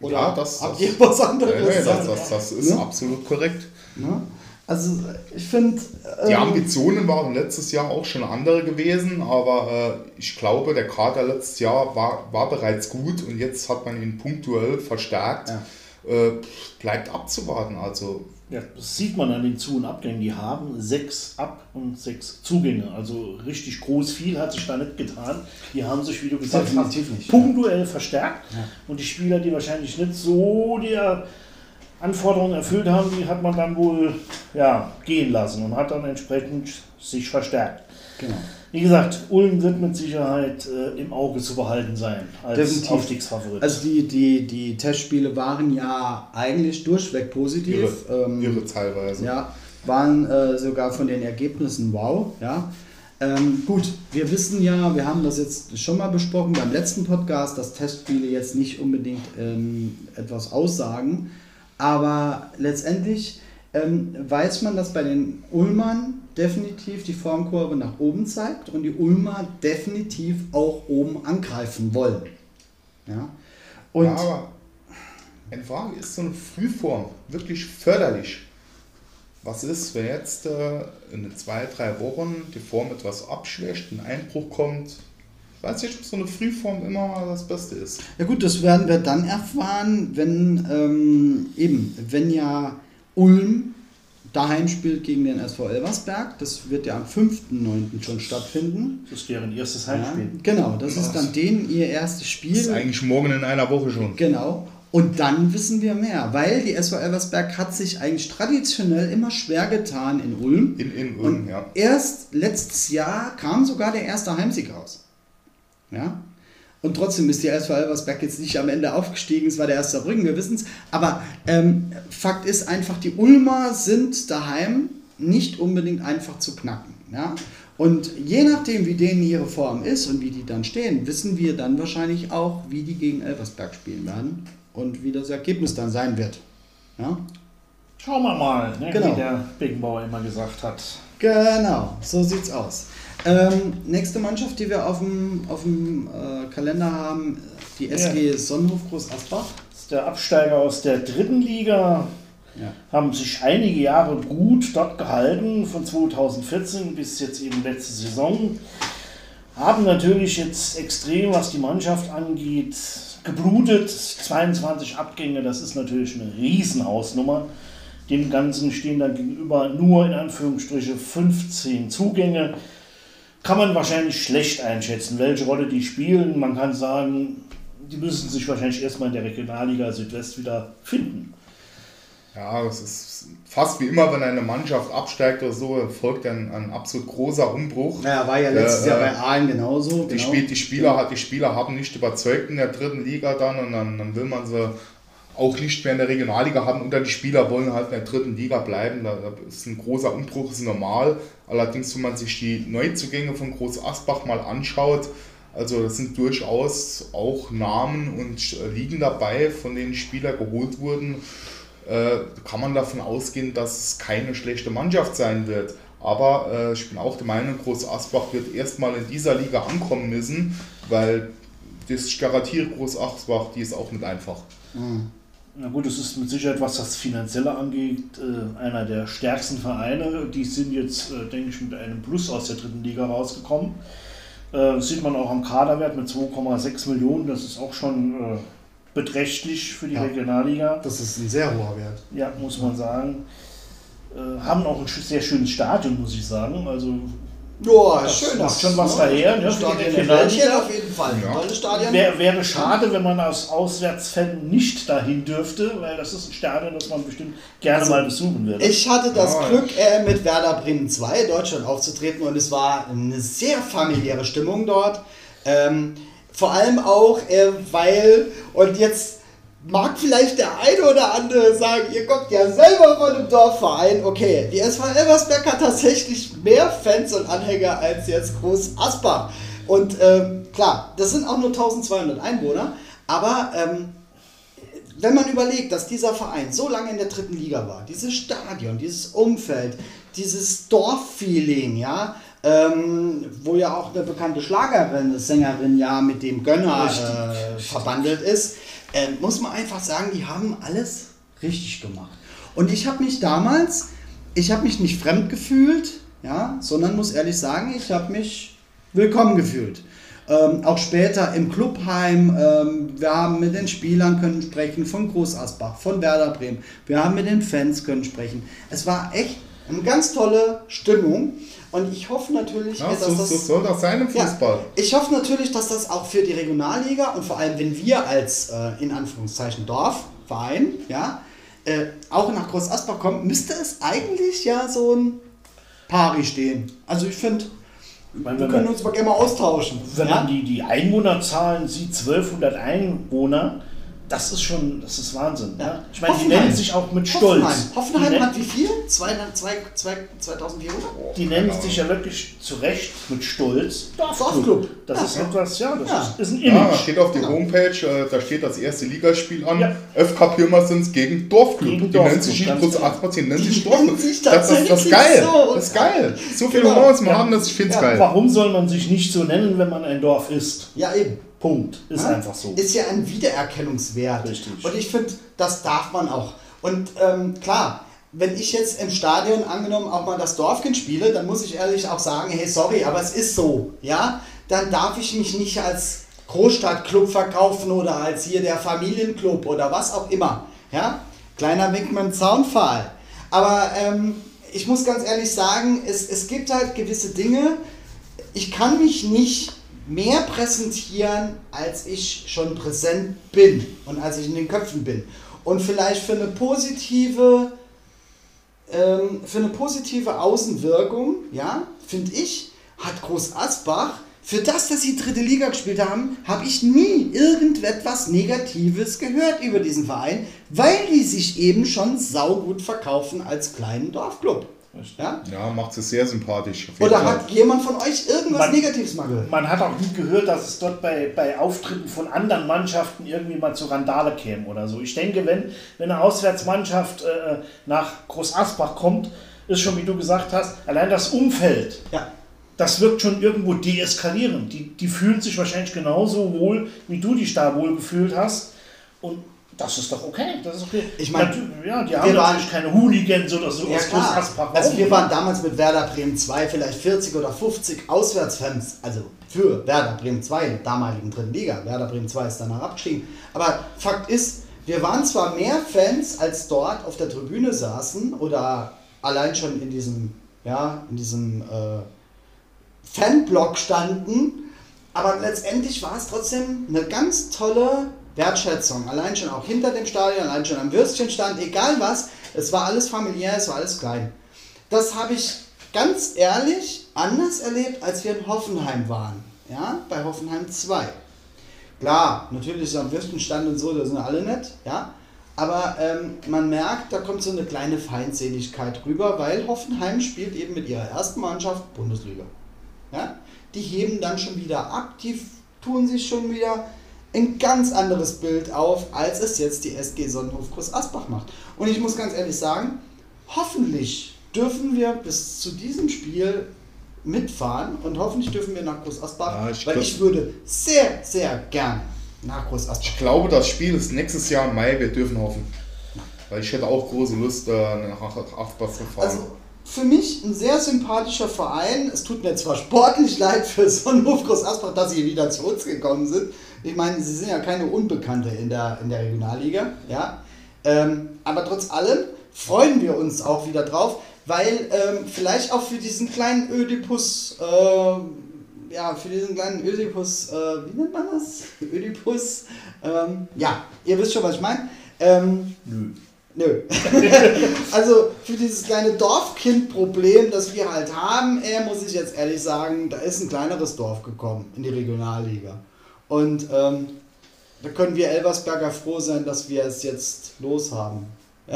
[SPEAKER 3] Oder ja, das,
[SPEAKER 2] habt ihr was anderes?
[SPEAKER 3] Nee, nee, das, das, das, ist ne? absolut korrekt.
[SPEAKER 2] Ne? Also ich finde.
[SPEAKER 3] Die
[SPEAKER 2] ähm,
[SPEAKER 3] Ambitionen waren letztes Jahr auch schon andere gewesen, aber äh, ich glaube, der Kader letztes Jahr war, war bereits gut und jetzt hat man ihn punktuell verstärkt.
[SPEAKER 2] Ja.
[SPEAKER 3] Äh, bleibt abzuwarten. Also
[SPEAKER 1] Ja, das sieht man an den Zu- und Abgängen. Die haben sechs Ab- und sechs Zugänge. Also richtig groß viel hat sich da nicht getan. Die haben sich, wie du gesagt hast,
[SPEAKER 2] nicht,
[SPEAKER 1] punktuell verstärkt. Und die Spieler, die wahrscheinlich nicht so der Anforderungen erfüllt haben, die hat man dann wohl ja, gehen lassen und hat dann entsprechend sich verstärkt.
[SPEAKER 2] Genau.
[SPEAKER 1] Wie gesagt, Ulm wird mit Sicherheit äh, im Auge zu behalten sein als
[SPEAKER 2] Definitiv.
[SPEAKER 1] Aufstiegsfavorit.
[SPEAKER 2] Also die, die, die Testspiele waren ja eigentlich durchweg positiv.
[SPEAKER 3] irre,
[SPEAKER 2] Ähm,
[SPEAKER 3] irre teilweise.
[SPEAKER 2] Ja, waren äh, sogar von den Ergebnissen wow. Ja. Ähm, gut, wir wissen ja, wir haben das jetzt schon mal besprochen beim letzten Podcast, dass Testspiele jetzt nicht unbedingt ähm, etwas aussagen. Aber letztendlich ähm, weiß man, dass bei den Ulmern definitiv die Formkurve nach oben zeigt und die Ulmer definitiv auch oben angreifen wollen. Ja. Und
[SPEAKER 3] ja, aber eine Frage, ist so eine Frühform wirklich förderlich? Was ist, wenn jetzt äh, in zwei, drei Wochen die Form etwas abschwächt, ein Einbruch kommt? Ich weiß nicht, ob so eine Frühform immer das Beste ist.
[SPEAKER 2] Ja gut, das werden wir dann erfahren, wenn ähm, eben, wenn ja Ulm daheim spielt gegen den SV Elversberg. Das wird ja am 5.9. schon stattfinden.
[SPEAKER 1] das ist deren erstes
[SPEAKER 2] Ja,
[SPEAKER 1] Heimspiel.
[SPEAKER 2] genau, das ist dann denen ihr erstes
[SPEAKER 3] Das ist
[SPEAKER 2] Spiel.
[SPEAKER 3] eigentlich morgen in einer Woche schon.
[SPEAKER 2] Genau. Und dann wissen wir mehr, weil die SV Elversberg hat sich eigentlich traditionell immer schwer getan in Ulm.
[SPEAKER 3] In, in Ulm,
[SPEAKER 2] Und
[SPEAKER 3] ja.
[SPEAKER 2] erst letztes Jahr kam sogar der erste Heimsieg raus. Ja? Und trotzdem ist die SV Elversberg jetzt nicht am Ende aufgestiegen, es war der erste Saarbrücken, wir wissen es. Aber ähm, Fakt ist einfach, die Ulmer sind daheim nicht unbedingt einfach zu knacken. Ja? Und je nachdem, wie denen ihre Form ist und wie die dann stehen, wissen wir dann wahrscheinlich auch, wie die gegen Elversberg spielen werden und wie das Ergebnis dann sein wird. Ja?
[SPEAKER 1] Schauen wir mal, ne,
[SPEAKER 2] Genau.
[SPEAKER 1] wie der Beckenbauer immer gesagt hat.
[SPEAKER 2] Genau, so sieht's aus. Ähm, nächste Mannschaft, die wir auf dem, auf dem äh, Kalender haben, die SG Sonnenhof Groß Asbach.
[SPEAKER 1] Das ist der Absteiger aus der dritten Liga.
[SPEAKER 2] Ja.
[SPEAKER 1] Haben sich einige Jahre gut dort gehalten, von 2014 bis jetzt eben letzte Saison. Haben natürlich jetzt extrem, was die Mannschaft angeht, geblutet. 22 Abgänge, das ist natürlich eine Riesenhausnummer. Dem Ganzen stehen dann gegenüber nur in Anführungsstriche 15 Zugänge. Kann man wahrscheinlich schlecht einschätzen, welche Rolle die spielen. Man kann sagen, die müssen sich wahrscheinlich erstmal in der Regionalliga Südwest wieder finden.
[SPEAKER 3] Ja, das ist fast wie immer, wenn eine Mannschaft absteigt oder so, folgt ein, ein absolut großer Umbruch.
[SPEAKER 2] Naja, war ja letztes
[SPEAKER 3] Äh,
[SPEAKER 2] Jahr
[SPEAKER 3] äh,
[SPEAKER 2] bei Aalen genauso.
[SPEAKER 3] Die,
[SPEAKER 2] genau.
[SPEAKER 3] Spiel, die, Spieler, hat- die Spieler haben nicht überzeugt in der dritten Liga dann und dann, dann will man sie auch nicht mehr in der Regionalliga haben und dann die Spieler wollen halt in der dritten Liga bleiben. Da, ist ein großer Umbruch, ist normal. Allerdings, wenn man sich die Neuzugänge von Groß Asbach mal anschaut, also das sind durchaus auch Namen und äh, Ligen dabei, von denen Spieler geholt wurden. Äh, kann man davon ausgehen, dass es keine schlechte Mannschaft sein wird. Aber äh, ich bin auch der Meinung, Groß Asbach wird erstmal in dieser Liga ankommen müssen, weil das ich garantiere Groß Asbach, die ist auch nicht einfach.
[SPEAKER 1] Na gut, es ist mit Sicherheit, was das Finanzielle angeht, äh, einer der stärksten Vereine. Die sind jetzt, äh, denke ich, mit einem Plus aus der dritten Liga rausgekommen. Äh, Das sieht man auch am Kaderwert mit 2,6 Millionen. Das ist auch schon äh, beträchtlich für die
[SPEAKER 2] Ja.
[SPEAKER 1] Regionalliga.
[SPEAKER 2] Das ist ein sehr hoher Wert.
[SPEAKER 1] Ja, muss man sagen. Äh, Haben auch ein sehr schönes Stadion, muss ich sagen. Also
[SPEAKER 2] Ja,
[SPEAKER 1] Das
[SPEAKER 2] schön.
[SPEAKER 1] macht schon was daher, ne, für die
[SPEAKER 2] Stadion auf jeden Fall.
[SPEAKER 3] Ja.
[SPEAKER 2] Tolles Stadion.
[SPEAKER 1] wär, wäre schade, wenn man aus Auswärtsfällen nicht dahin dürfte, weil das ist ein Stadion, das man bestimmt gerne
[SPEAKER 2] Also,
[SPEAKER 1] mal besuchen würde.
[SPEAKER 2] Ich hatte das
[SPEAKER 3] Ja.
[SPEAKER 2] Glück, äh, mit Werder Bremen 2 Deutschland aufzutreten und es war eine sehr familiäre Stimmung dort. Ähm, vor allem auch, äh, weil, und jetzt mag vielleicht der eine oder andere sagen, ihr kommt ja selber von einem Dorfverein. Okay, die SV Elversberg hat tatsächlich mehr Fans und Anhänger als jetzt Groß Asbach. Und ähm, klar, das sind auch nur 1200 Einwohner, aber ähm, wenn man überlegt, dass dieser Verein so lange in der dritten Liga war, dieses Stadion, dieses Umfeld, dieses Dorffeeling, ja, ähm, wo ja auch eine bekannte Schlagerin, Sängerin ja mit dem Gönner äh, verbandelt ist, äh, muss man einfach sagen, die haben alles richtig gemacht. Und ich habe mich damals ich habe mich nicht fremd gefühlt, ja, sondern muss ehrlich sagen, ich habe mich willkommen gefühlt. Ähm, auch später im Clubheim, ähm, wir haben mit den Spielern können sprechen, von Groß Asbach, von Werder Bremen. Wir haben mit den Fans können sprechen. Es war echt eine ganz tolle Stimmung. Und ich hoffe natürlich,
[SPEAKER 3] Ja,
[SPEAKER 2] dass
[SPEAKER 3] so,
[SPEAKER 2] das.
[SPEAKER 3] so soll das sein im
[SPEAKER 2] Ja,
[SPEAKER 3] Fußball.
[SPEAKER 2] ich hoffe natürlich, dass das auch für die Regionalliga und vor allem, wenn wir als äh, in Anführungszeichen Dorfverein, ja, äh, auch nach Groß Asbach kommen, müsste es eigentlich ja so ein Pari stehen. Also ich finde,
[SPEAKER 1] meine,
[SPEAKER 2] wir können uns mal gerne mal austauschen.
[SPEAKER 1] Wenn
[SPEAKER 2] ja?
[SPEAKER 1] man die, die Einwohnerzahlen sieht, 1200 Einwohner, das ist schon, das ist Wahnsinn. Ja. Ich meine, die nennen sich auch mit Stolz.
[SPEAKER 2] Hoffenheim, Hoffenheim
[SPEAKER 1] die,
[SPEAKER 2] hat wie viel? Zwei, zwei, zwei, 2400?
[SPEAKER 1] die nennen sich ja wirklich zu Recht mit Stolz
[SPEAKER 2] Dorfclub.
[SPEAKER 1] Das
[SPEAKER 2] Ja.
[SPEAKER 1] ist etwas, ja, das
[SPEAKER 2] Ja.
[SPEAKER 1] Ist, ist ein
[SPEAKER 3] Ja,
[SPEAKER 1] Image.
[SPEAKER 3] steht auf der Homepage, äh, da steht das erste Ligaspiel an.
[SPEAKER 1] Ja.
[SPEAKER 3] FK Pirmasens gegen Dorfclub.
[SPEAKER 1] Gegen
[SPEAKER 3] die
[SPEAKER 1] Dorfclub,
[SPEAKER 3] nennen sich Groß
[SPEAKER 1] genau.
[SPEAKER 3] Asbach, die nennen sich Dorfclub. Das, das, das ist geil.
[SPEAKER 2] so.
[SPEAKER 3] Das ist geil. So viel
[SPEAKER 2] Genau.
[SPEAKER 3] Humor muss man
[SPEAKER 1] Ja.
[SPEAKER 3] haben, dass ich finde es
[SPEAKER 2] Ja,
[SPEAKER 3] geil.
[SPEAKER 1] Warum soll man sich nicht so nennen, wenn man ein Dorf ist?
[SPEAKER 2] Ja, eben.
[SPEAKER 1] Punkt. Ist
[SPEAKER 2] Ja?
[SPEAKER 1] einfach so.
[SPEAKER 2] Ist ja ein Wiedererkennungswert.
[SPEAKER 1] Richtig.
[SPEAKER 2] Und ich finde, das darf man auch. Und ähm, klar, wenn ich jetzt im Stadion angenommen auch mal das Dorfkind spiele, dann muss ich ehrlich auch sagen, hey, sorry, aber es ist so. Ja, dann darf ich mich nicht als Großstadtclub verkaufen oder als hier der Familienclub oder was auch immer. Ja, kleiner Wink mit dem Zaunpfahl. Aber ähm, ich muss ganz ehrlich sagen, es, es gibt halt gewisse Dinge, ich kann mich nicht mehr präsentieren, als ich schon präsent bin und als ich in den Köpfen bin. Und vielleicht für eine positive, ähm, für eine positive Außenwirkung, ja, finde ich, hat Groß Asbach, für das, dass sie dritte Liga gespielt haben, habe ich nie irgendetwas Negatives gehört über diesen Verein, weil die sich eben schon saugut verkaufen als kleinen Dorfclub. Ja?
[SPEAKER 3] Ja, macht es sehr sympathisch.
[SPEAKER 2] Oder
[SPEAKER 3] Fall.
[SPEAKER 2] hat jemand von euch irgendwas
[SPEAKER 1] Man-
[SPEAKER 2] Negatives mal gehört?
[SPEAKER 1] Man hat auch nie gehört, dass es dort bei, bei Auftritten von anderen Mannschaften irgendwie mal zu Randale käme oder so. Ich denke, wenn, wenn eine Auswärtsmannschaft äh, nach Groß Asbach kommt, ist schon, wie du gesagt hast, allein das Umfeld,
[SPEAKER 2] Ja.
[SPEAKER 1] das wirkt schon irgendwo deeskalierend. Die, die fühlen sich wahrscheinlich genauso wohl, wie du dich da wohl gefühlt hast. Und das ist doch okay. Das ist okay.
[SPEAKER 2] Ich mein,
[SPEAKER 1] Natu- ja, die
[SPEAKER 2] wir
[SPEAKER 1] haben
[SPEAKER 2] waren-
[SPEAKER 1] natürlich keine Hooligans oder so
[SPEAKER 2] Ja klar.
[SPEAKER 1] Asbach.
[SPEAKER 2] Also wir waren damals mit Werder Bremen 2 vielleicht 40 oder 50 Auswärtsfans, also für Werder Bremen 2 in der damaligen dritten Liga. Werder Bremen 2 ist danach abgestiegen. Aber Fakt ist, wir waren zwar mehr Fans, als dort auf der Tribüne saßen oder allein schon in diesem, ja, in diesem äh, Fanblock standen, aber letztendlich war es trotzdem eine ganz tolle Wertschätzung. Allein schon auch hinter dem Stadion, allein schon am Würstchenstand, egal was. Es war alles familiär, es war alles klein. Das habe ich ganz ehrlich anders erlebt, als wir in Hoffenheim waren. Ja, bei Hoffenheim 2. Klar, natürlich ist am Würstchenstand und so, da sind alle nett, ja. Aber ähm, man merkt, da kommt so eine kleine Feindseligkeit rüber, weil Hoffenheim spielt eben mit ihrer ersten Mannschaft Bundesliga. Ja? Die heben dann schon wieder ab, die tun sich schon wieder ein ganz anderes Bild auf, als es jetzt die SG Sonnenhof Groß Asbach macht. Und ich muss ganz ehrlich sagen, hoffentlich dürfen wir bis zu diesem Spiel mitfahren und hoffentlich dürfen wir nach Groß Asbach,
[SPEAKER 3] Ja, ich
[SPEAKER 2] weil
[SPEAKER 3] glaub-
[SPEAKER 2] ich würde sehr, sehr gern nach Groß Asbach.
[SPEAKER 3] Ich glaube, das Spiel ist nächstes Jahr im Mai. Wir dürfen hoffen. Weil ich hätte auch große Lust, äh, nach Asbach zu fahren.
[SPEAKER 2] Also für mich ein sehr sympathischer Verein. Es tut mir zwar sportlich leid für Sonnenhof Groß Asbach, dass sie wieder zu uns gekommen sind. Ich meine, sie sind ja keine Unbekannte in der, in der Regionalliga. Ja? Ähm, aber trotz allem freuen wir uns auch wieder drauf, weil ähm, vielleicht auch für diesen kleinen Ödipus, äh, ja, für diesen kleinen Ödipus, äh, wie nennt man das? Ödipus, ähm, ja, ihr wisst schon, was ich meine. Ähm,
[SPEAKER 1] Nö.
[SPEAKER 2] Nö. also für dieses kleine Dorfkind-Problem, das wir halt haben, äh, muss ich jetzt ehrlich sagen, da ist ein kleineres Dorf gekommen in die Regionalliga. Und ähm, da können wir Elversberger froh sein, dass wir es jetzt los haben.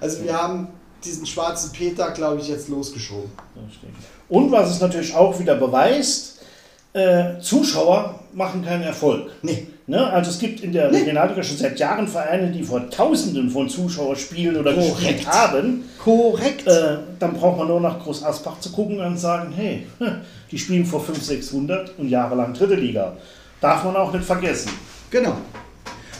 [SPEAKER 2] also wir haben diesen schwarzen Peter, glaube ich, jetzt losgeschoben.
[SPEAKER 1] Und was es natürlich auch wieder beweist, äh, Zuschauer machen keinen Erfolg.
[SPEAKER 2] Nee.
[SPEAKER 1] Ne? Also es gibt in der Regionalliga schon seit Jahren Vereine, die vor Tausenden von Zuschauern spielen oder
[SPEAKER 2] Korrekt.
[SPEAKER 1] gespielt haben.
[SPEAKER 2] Korrekt.
[SPEAKER 1] Äh, dann braucht man nur nach Groß Asbach zu gucken und sagen, hey, die spielen vor 500, 600 und jahrelang dritte Liga. Darf man auch nicht vergessen.
[SPEAKER 2] Genau.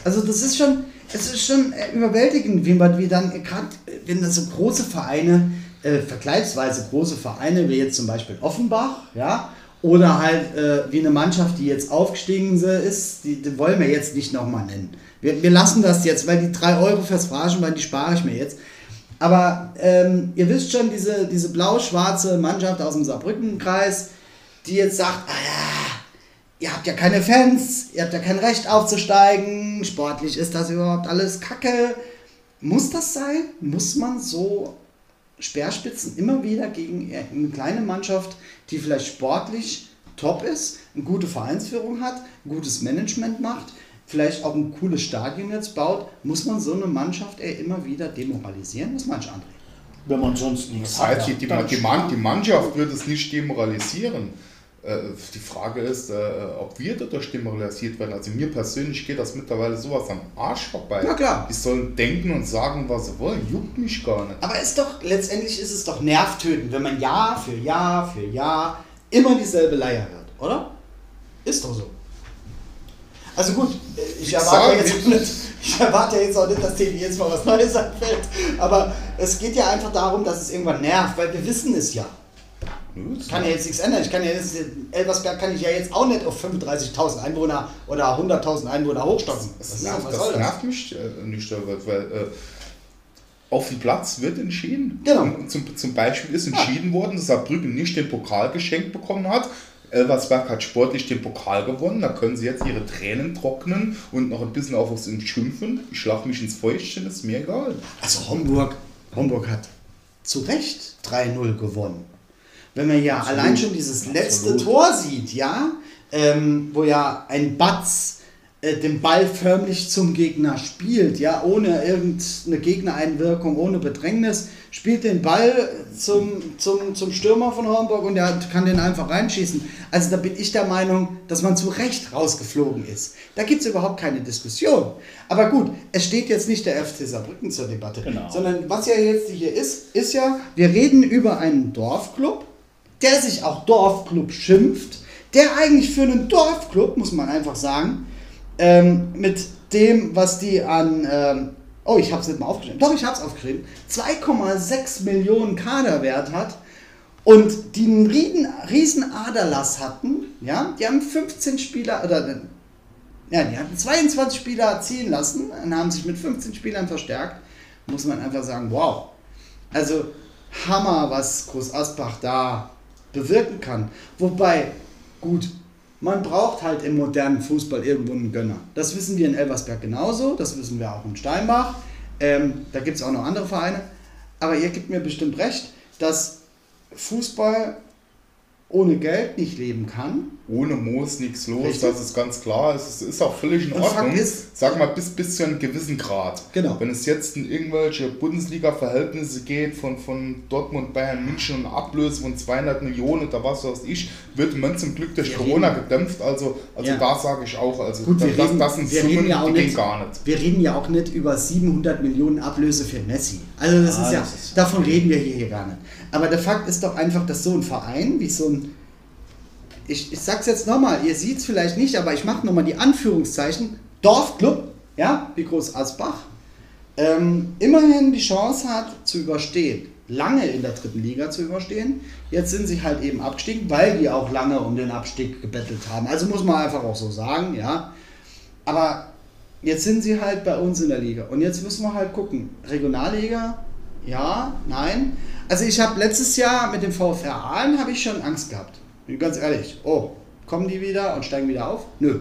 [SPEAKER 2] Also das ist schon, es ist schon äh, überwältigend, wie man wie dann gerade, wenn da so große Vereine, äh, vergleichsweise große Vereine, wie jetzt zum Beispiel Offenbach, ja, oder halt äh, wie eine Mannschaft, die jetzt aufgestiegen ist, die, die wollen wir jetzt nicht nochmal nennen. Wir, wir lassen das jetzt, weil die 3 Euro fürs Phrasenschwein, die spare ich mir jetzt. Aber ähm, ihr wisst schon, diese, diese blau-schwarze Mannschaft aus dem Saarbrückenkreis, die jetzt sagt, ah ihr habt ja keine Fans, ihr habt ja kein Recht aufzusteigen, sportlich ist das überhaupt alles Kacke. Muss das sein? Muss man so Speerspitzen immer wieder gegen eine kleine Mannschaft, die vielleicht sportlich top ist, eine gute Vereinsführung hat, ein gutes Management macht, vielleicht auch ein cooles Stadion jetzt baut, muss man so eine Mannschaft ey, immer wieder demoralisieren? Was meinst du, André?
[SPEAKER 1] Wenn man sonst nichts
[SPEAKER 3] das heißt, hat. Die, die, die, die Mannschaft wird es nicht demoralisieren. Äh, die Frage ist, äh, ob wir dadurch demoralisiert werden. Also mir persönlich geht das mittlerweile sowas am Arsch vorbei.
[SPEAKER 2] Na klar.
[SPEAKER 3] Die sollen denken und sagen, was sie wollen. Juckt mich gar nicht.
[SPEAKER 2] Aber ist doch, letztendlich ist es doch nervtötend, wenn man Jahr für Jahr für Jahr immer dieselbe Leier hört, oder? Ist doch so. Also gut, ich erwarte, jetzt nicht, ich erwarte jetzt auch nicht, dass denen jetzt mal was Neues anfällt. Aber es geht ja einfach darum, dass es irgendwann nervt, weil wir wissen es ja. Ich kann ja jetzt nichts ändern. Ich kann ja jetzt, Elversberg kann ich ja jetzt auch nicht auf 35.000 Einwohner oder 100.000 Einwohner hochstocken.
[SPEAKER 3] Das, das, nervt, das, das nervt mich äh, nicht, weil äh, auf dem Platz wird entschieden.
[SPEAKER 2] Genau.
[SPEAKER 3] Zum, zum Beispiel ist entschieden ja. worden, dass Saarbrücken nicht den Pokal geschenkt bekommen hat, Elversberg hat sportlich den Pokal gewonnen, da können sie jetzt ihre Tränen trocknen und noch ein bisschen auf uns schimpfen. Ich schlage mich ins Feuchtchen, ist mir egal.
[SPEAKER 2] Also Homburg, Homburg hat zu Recht 3-0 gewonnen. Wenn man ja Absolut. allein schon dieses letzte Absolut. Tor sieht, ja, ähm, wo ja ein Batz äh, den Ball förmlich zum Gegner spielt, ja, ohne irgendeine Gegnereinwirkung, ohne Bedrängnis, spielt den Ball zum, zum, zum Stürmer von Hornburg und der kann den einfach reinschießen. Also da bin ich der Meinung, dass man zu Recht rausgeflogen ist. Da gibt es überhaupt keine Diskussion. Aber gut, es steht jetzt nicht der FC Saarbrücken zur Debatte, genau. sondern was ja jetzt hier ist, ist ja, wir reden über einen Dorfclub, der sich auch Dorfclub schimpft, der eigentlich für einen Dorfclub, muss man einfach sagen, ähm, mit dem, was die an, ähm, oh, ich habe es nicht mal aufgeschrieben, doch, ich habe es aufgeschrieben, 2,6 Millionen Kaderwert hat und die einen riesen, riesen Aderlass hatten, ja, die haben 15 Spieler, oder, ja, die hatten 22 Spieler ziehen lassen und haben sich mit 15 Spielern verstärkt, muss man einfach sagen, wow. Also Hammer, was Groß Asbach da bewirken kann. Wobei, gut, man braucht halt im modernen Fußball irgendwo einen Gönner. Das wissen wir in Elversberg genauso, das wissen wir auch in Steinbach. Ähm, da gibt es auch noch andere Vereine. Aber ihr gebt mir bestimmt recht, dass Fußball ohne Geld nicht leben kann.
[SPEAKER 3] Ohne Moos nichts los, Richtig. das ist ganz klar. Es ist auch völlig in Ordnung. Ist, Sag mal, bis, bis zu einem gewissen Grad.
[SPEAKER 2] Genau.
[SPEAKER 3] Wenn es jetzt in irgendwelche Bundesliga-Verhältnisse geht, von, von Dortmund, Bayern, München und Ablöse von 200 Millionen oder was weiß ich, wird man zum Glück durch wir Corona reden. gedämpft. Also, also ja. da sage ich auch, also
[SPEAKER 2] Gut,
[SPEAKER 3] das,
[SPEAKER 2] reden,
[SPEAKER 3] das sind Summen,
[SPEAKER 2] ja die nicht, gar nicht. Wir reden ja auch nicht über 700 Millionen Ablöse für Messi. Also das ja, ist ja, das ist davon reden wir hier gar nicht. Aber der Fakt ist doch einfach, dass so ein Verein wie so ein ich, ich sag's jetzt nochmal, ihr seht es vielleicht nicht, aber ich mache nochmal die Anführungszeichen, Dorfclub, ja, wie Groß Asbach, ähm, immerhin die Chance hat zu überstehen, lange in der dritten Liga zu überstehen. Jetzt sind sie halt eben abgestiegen, weil die auch lange um den Abstieg gebettelt haben. Also muss man einfach auch so sagen, ja. Aber jetzt sind sie halt bei uns in der Liga. Und jetzt müssen wir halt gucken. Regionalliga, ja, nein. Also ich habe letztes Jahr mit dem VfR Aalen habe ich schon Angst gehabt. Ganz ehrlich, oh, kommen die wieder und steigen wieder auf? Nö.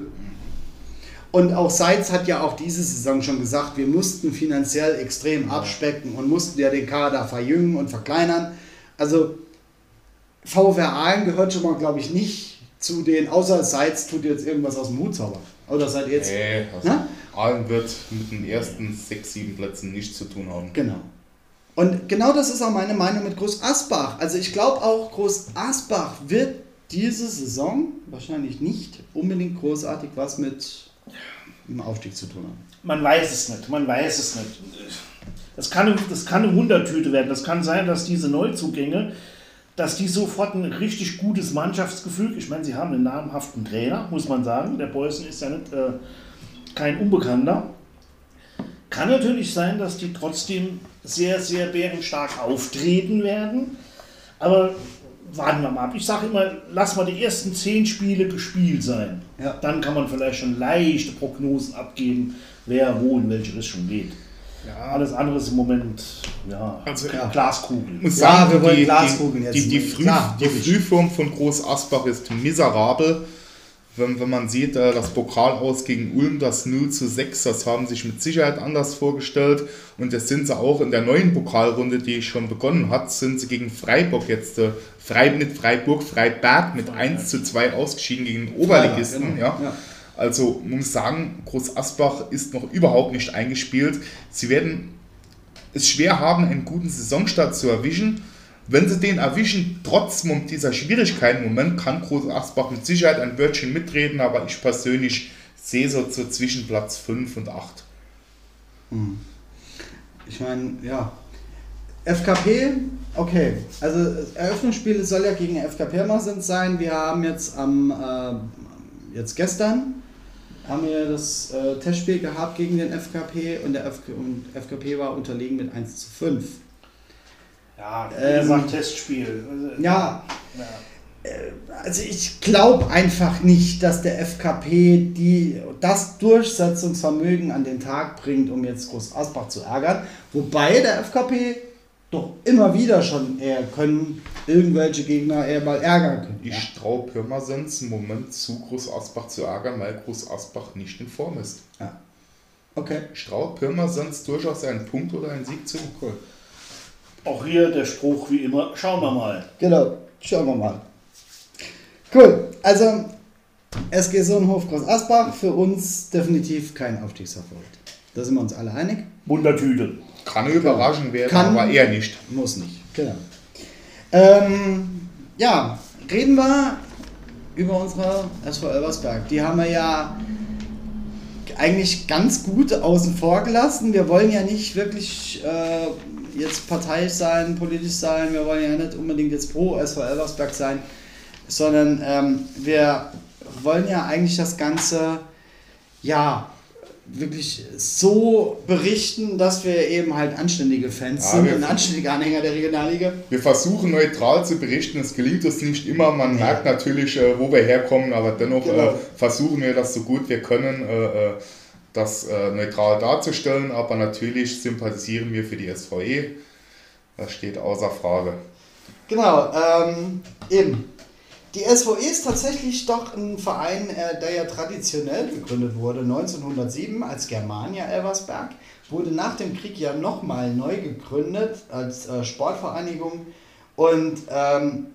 [SPEAKER 2] Und auch Seitz hat ja auch diese Saison schon gesagt, wir mussten finanziell extrem abspecken und mussten ja den Kader verjüngen und verkleinern. Also VfR Aalen gehört schon mal, glaube ich, nicht zu den, außer Seitz tut jetzt irgendwas aus dem Hut zaubern. Oder seid ihr jetzt?
[SPEAKER 3] Nee, also Aalen wird mit den ersten sechs, sieben Plätzen nichts zu tun haben.
[SPEAKER 2] Genau. Und genau das ist auch meine Meinung mit Groß Asbach. Also ich glaube auch, Groß Asbach wird diese Saison wahrscheinlich nicht unbedingt großartig was mit dem Aufstieg zu tun haben.
[SPEAKER 1] Man weiß es nicht, man weiß es nicht. Das kann, das kann eine Wundertüte werden. Das kann sein, dass diese Neuzugänge, dass die sofort ein richtig gutes Mannschaftsgefühl, ich meine, sie haben einen namhaften Trainer, muss man sagen. Der Beußen ist ja nicht äh, kein Unbekannter. Kann natürlich sein, dass die trotzdem sehr, sehr bärenstark auftreten werden. Aber warten wir mal ab. Ich sage immer, lass mal die ersten zehn Spiele gespielt sein.
[SPEAKER 2] Ja.
[SPEAKER 1] Dann kann man vielleicht schon leichte Prognosen abgeben, wer wo in welche Richtung geht. Alles andere ist im Moment ja,
[SPEAKER 3] Also,
[SPEAKER 2] ja.
[SPEAKER 1] Glaskugel.
[SPEAKER 3] Ich muss
[SPEAKER 2] Ja,
[SPEAKER 3] sagen,
[SPEAKER 2] wir wollen
[SPEAKER 3] die,
[SPEAKER 2] Glaskugeln
[SPEAKER 3] die,
[SPEAKER 2] jetzt
[SPEAKER 3] die, die. Früh,
[SPEAKER 2] Klar,
[SPEAKER 3] die. Frühform von Groß Asbach ist miserabel. Wenn, wenn man sieht, äh, das Pokal aus gegen Ulm, das 0 zu 6, das haben sich mit Sicherheit anders vorgestellt. Und das sind sie auch in der neuen Pokalrunde, die schon begonnen hat, sind sie gegen Freiburg jetzt, äh, Frei, nicht Freiburg, Freiberg mit 1 zu 2 ausgeschieden gegen den Oberligisten.
[SPEAKER 2] genau.
[SPEAKER 3] Ja.
[SPEAKER 2] Ja.
[SPEAKER 3] Also man muss sagen, Groß Asbach ist noch überhaupt nicht eingespielt. Sie werden es schwer haben, einen guten Saisonstart zu erwischen. Wenn sie den erwischen, trotz dieser Schwierigkeiten im Moment, kann Groß Asbach mit Sicherheit ein Wörtchen mitreden, aber ich persönlich sehe so, zwischen Platz 5 und 8.
[SPEAKER 2] Ich meine, ja. FKP, okay. Also das Eröffnungsspiel soll ja gegen FKP sind sein. Wir haben jetzt am äh, jetzt gestern haben wir das äh, Testspiel gehabt gegen den FKP und der FK, und FKP war unterlegen mit 1 zu 5.
[SPEAKER 1] Ja, wie
[SPEAKER 2] Ähm,
[SPEAKER 1] gesagt, Testspiel.
[SPEAKER 2] Ja,
[SPEAKER 1] ja.
[SPEAKER 2] also ich glaube einfach nicht, dass der FKP die, das Durchsetzungsvermögen an den Tag bringt, um jetzt Groß Asbach zu ärgern. Wobei der FKP doch immer wieder schon eher können irgendwelche Gegner eher mal ärgern können.
[SPEAKER 3] Ich
[SPEAKER 2] Ja.
[SPEAKER 3] traue Pirmasens im Moment zu, Groß Asbach zu ärgern, weil Groß Asbach nicht in Form ist.
[SPEAKER 2] Ja. Okay.
[SPEAKER 3] Ich traue Pirmasens durchaus einen Punkt oder einen Sieg zu.
[SPEAKER 2] Cool.
[SPEAKER 1] Auch hier der Spruch wie immer, schauen wir mal.
[SPEAKER 2] Genau, schauen wir mal. Cool, also SG Sonnenhof Groß Asbach für uns definitiv kein Aufstiegserfolg. Da sind wir uns alle einig.
[SPEAKER 1] Wundertüte.
[SPEAKER 3] Kann überraschend werden,
[SPEAKER 2] Kann-
[SPEAKER 3] aber eher nicht.
[SPEAKER 2] Muss nicht. Genau. Ähm, ja, reden wir über unsere SV Elversberg. Die haben wir ja eigentlich ganz gut außen vor gelassen. Wir wollen ja nicht wirklich äh, jetzt parteiisch sein, politisch sein. Wir wollen ja nicht unbedingt jetzt pro SV Elversberg sein, sondern ähm, wir wollen ja eigentlich das Ganze ja wirklich so berichten, dass wir eben halt anständige Fans
[SPEAKER 3] Ja,
[SPEAKER 2] sind und anständige Anhänger der Regionalliga.
[SPEAKER 3] Wir versuchen neutral zu berichten, es gelingt uns nicht immer. Man merkt natürlich, äh, wo wir herkommen, aber dennoch
[SPEAKER 2] Genau.
[SPEAKER 3] äh, versuchen wir das so gut wir können, äh, das äh, neutral darzustellen. Aber natürlich sympathisieren wir für die SVE. Das steht außer Frage.
[SPEAKER 2] Genau, ähm, eben. Die SVE ist tatsächlich doch ein Verein, äh, der ja traditionell gegründet wurde, 1907 als Germania Elversberg, wurde nach dem Krieg ja nochmal neu gegründet als äh, Sportvereinigung und ähm,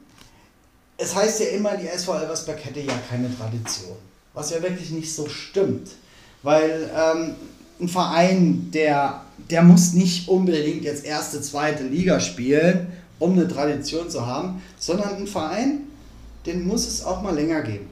[SPEAKER 2] es heißt ja immer, die SV Elversberg hätte ja keine Tradition, was ja wirklich nicht so stimmt, weil ähm, ein Verein, der, der muss nicht unbedingt jetzt erste, zweite Liga spielen, um eine Tradition zu haben, sondern ein Verein, den muss es auch mal länger geben.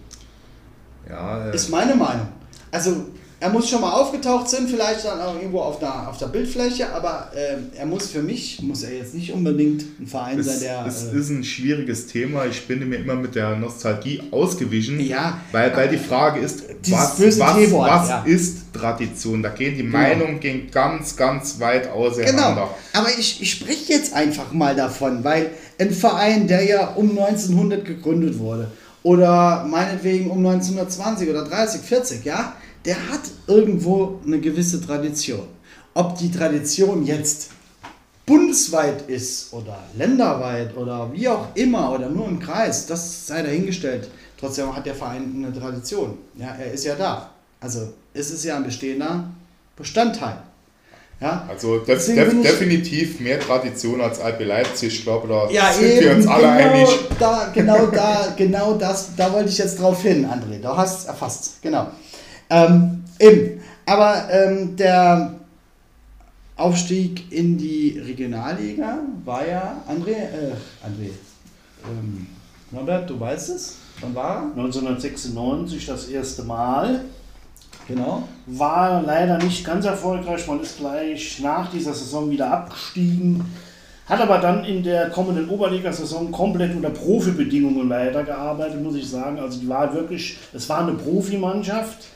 [SPEAKER 3] Ja, äh,
[SPEAKER 2] Ist meine Meinung. Also er muss schon mal aufgetaucht sein, vielleicht dann auch irgendwo auf der, auf der Bildfläche, aber ähm, er muss für mich, muss er jetzt nicht unbedingt ein Verein sein,
[SPEAKER 3] es,
[SPEAKER 2] der...
[SPEAKER 3] es
[SPEAKER 2] äh,
[SPEAKER 3] ist ein schwieriges Thema. Ich bin mir immer mit der Nostalgie ausgewichen.
[SPEAKER 2] Ja.
[SPEAKER 3] Weil, weil die Frage ist, was, was, was
[SPEAKER 2] ja.
[SPEAKER 3] ist Tradition? Da gehen die Meinungen gehen ganz, ganz weit auseinander.
[SPEAKER 2] Genau, aber ich, ich spreche jetzt einfach mal davon, weil ein Verein, der ja um 1900 gegründet wurde oder meinetwegen um 1920 oder 30, 40, ja, der hat irgendwo eine gewisse Tradition. Ob die Tradition jetzt bundesweit ist oder länderweit oder wie auch immer oder nur im Kreis, das sei dahingestellt. Trotzdem hat der Verein eine Tradition. Ja, er ist ja da. Also es ist ja ein bestehender Bestandteil. Ja,
[SPEAKER 3] Also def def
[SPEAKER 2] ich-
[SPEAKER 3] definitiv mehr Tradition als RB Leipzig. Ich glaube, da
[SPEAKER 2] Ja,
[SPEAKER 3] sind
[SPEAKER 2] eben,
[SPEAKER 3] wir uns alle
[SPEAKER 2] genau,
[SPEAKER 3] einig.
[SPEAKER 2] Da, genau da, genau das, da wollte ich jetzt drauf hin, André. Du hast es erfasst, genau. Ähm, eben. Aber ähm, der Aufstieg in die Regionalliga war ja, André, äh, André, ähm, Norbert, du weißt es? Wann war er?
[SPEAKER 1] 1996 das erste Mal.
[SPEAKER 2] Genau.
[SPEAKER 1] War leider nicht ganz erfolgreich. Man ist gleich nach dieser Saison wieder abgestiegen. Hat aber dann in der kommenden Oberliga-Saison komplett unter Profibedingungen weitergearbeitet, muss ich sagen. Also die war wirklich, es war eine Profimannschaft.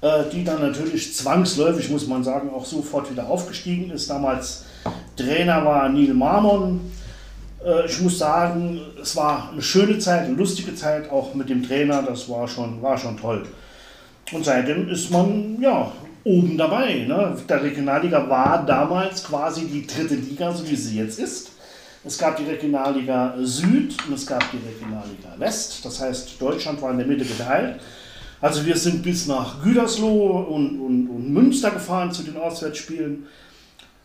[SPEAKER 1] Äh, die dann natürlich zwangsläufig, muss man sagen, auch sofort wieder aufgestiegen ist. Damals Trainer war Neil Marmon. Äh, ich muss sagen, es war eine schöne Zeit, eine lustige Zeit, auch mit dem Trainer, das war schon, war schon toll. Und seitdem ist man ja oben dabei. Ne? Der Regionalliga war damals quasi die dritte Liga, so wie sie jetzt ist. Es gab die Regionalliga Süd und es gab die Regionalliga West. Das heißt, Deutschland war in der Mitte geteilt. Also wir sind bis nach Gütersloh und, und, und Münster gefahren zu den Auswärtsspielen.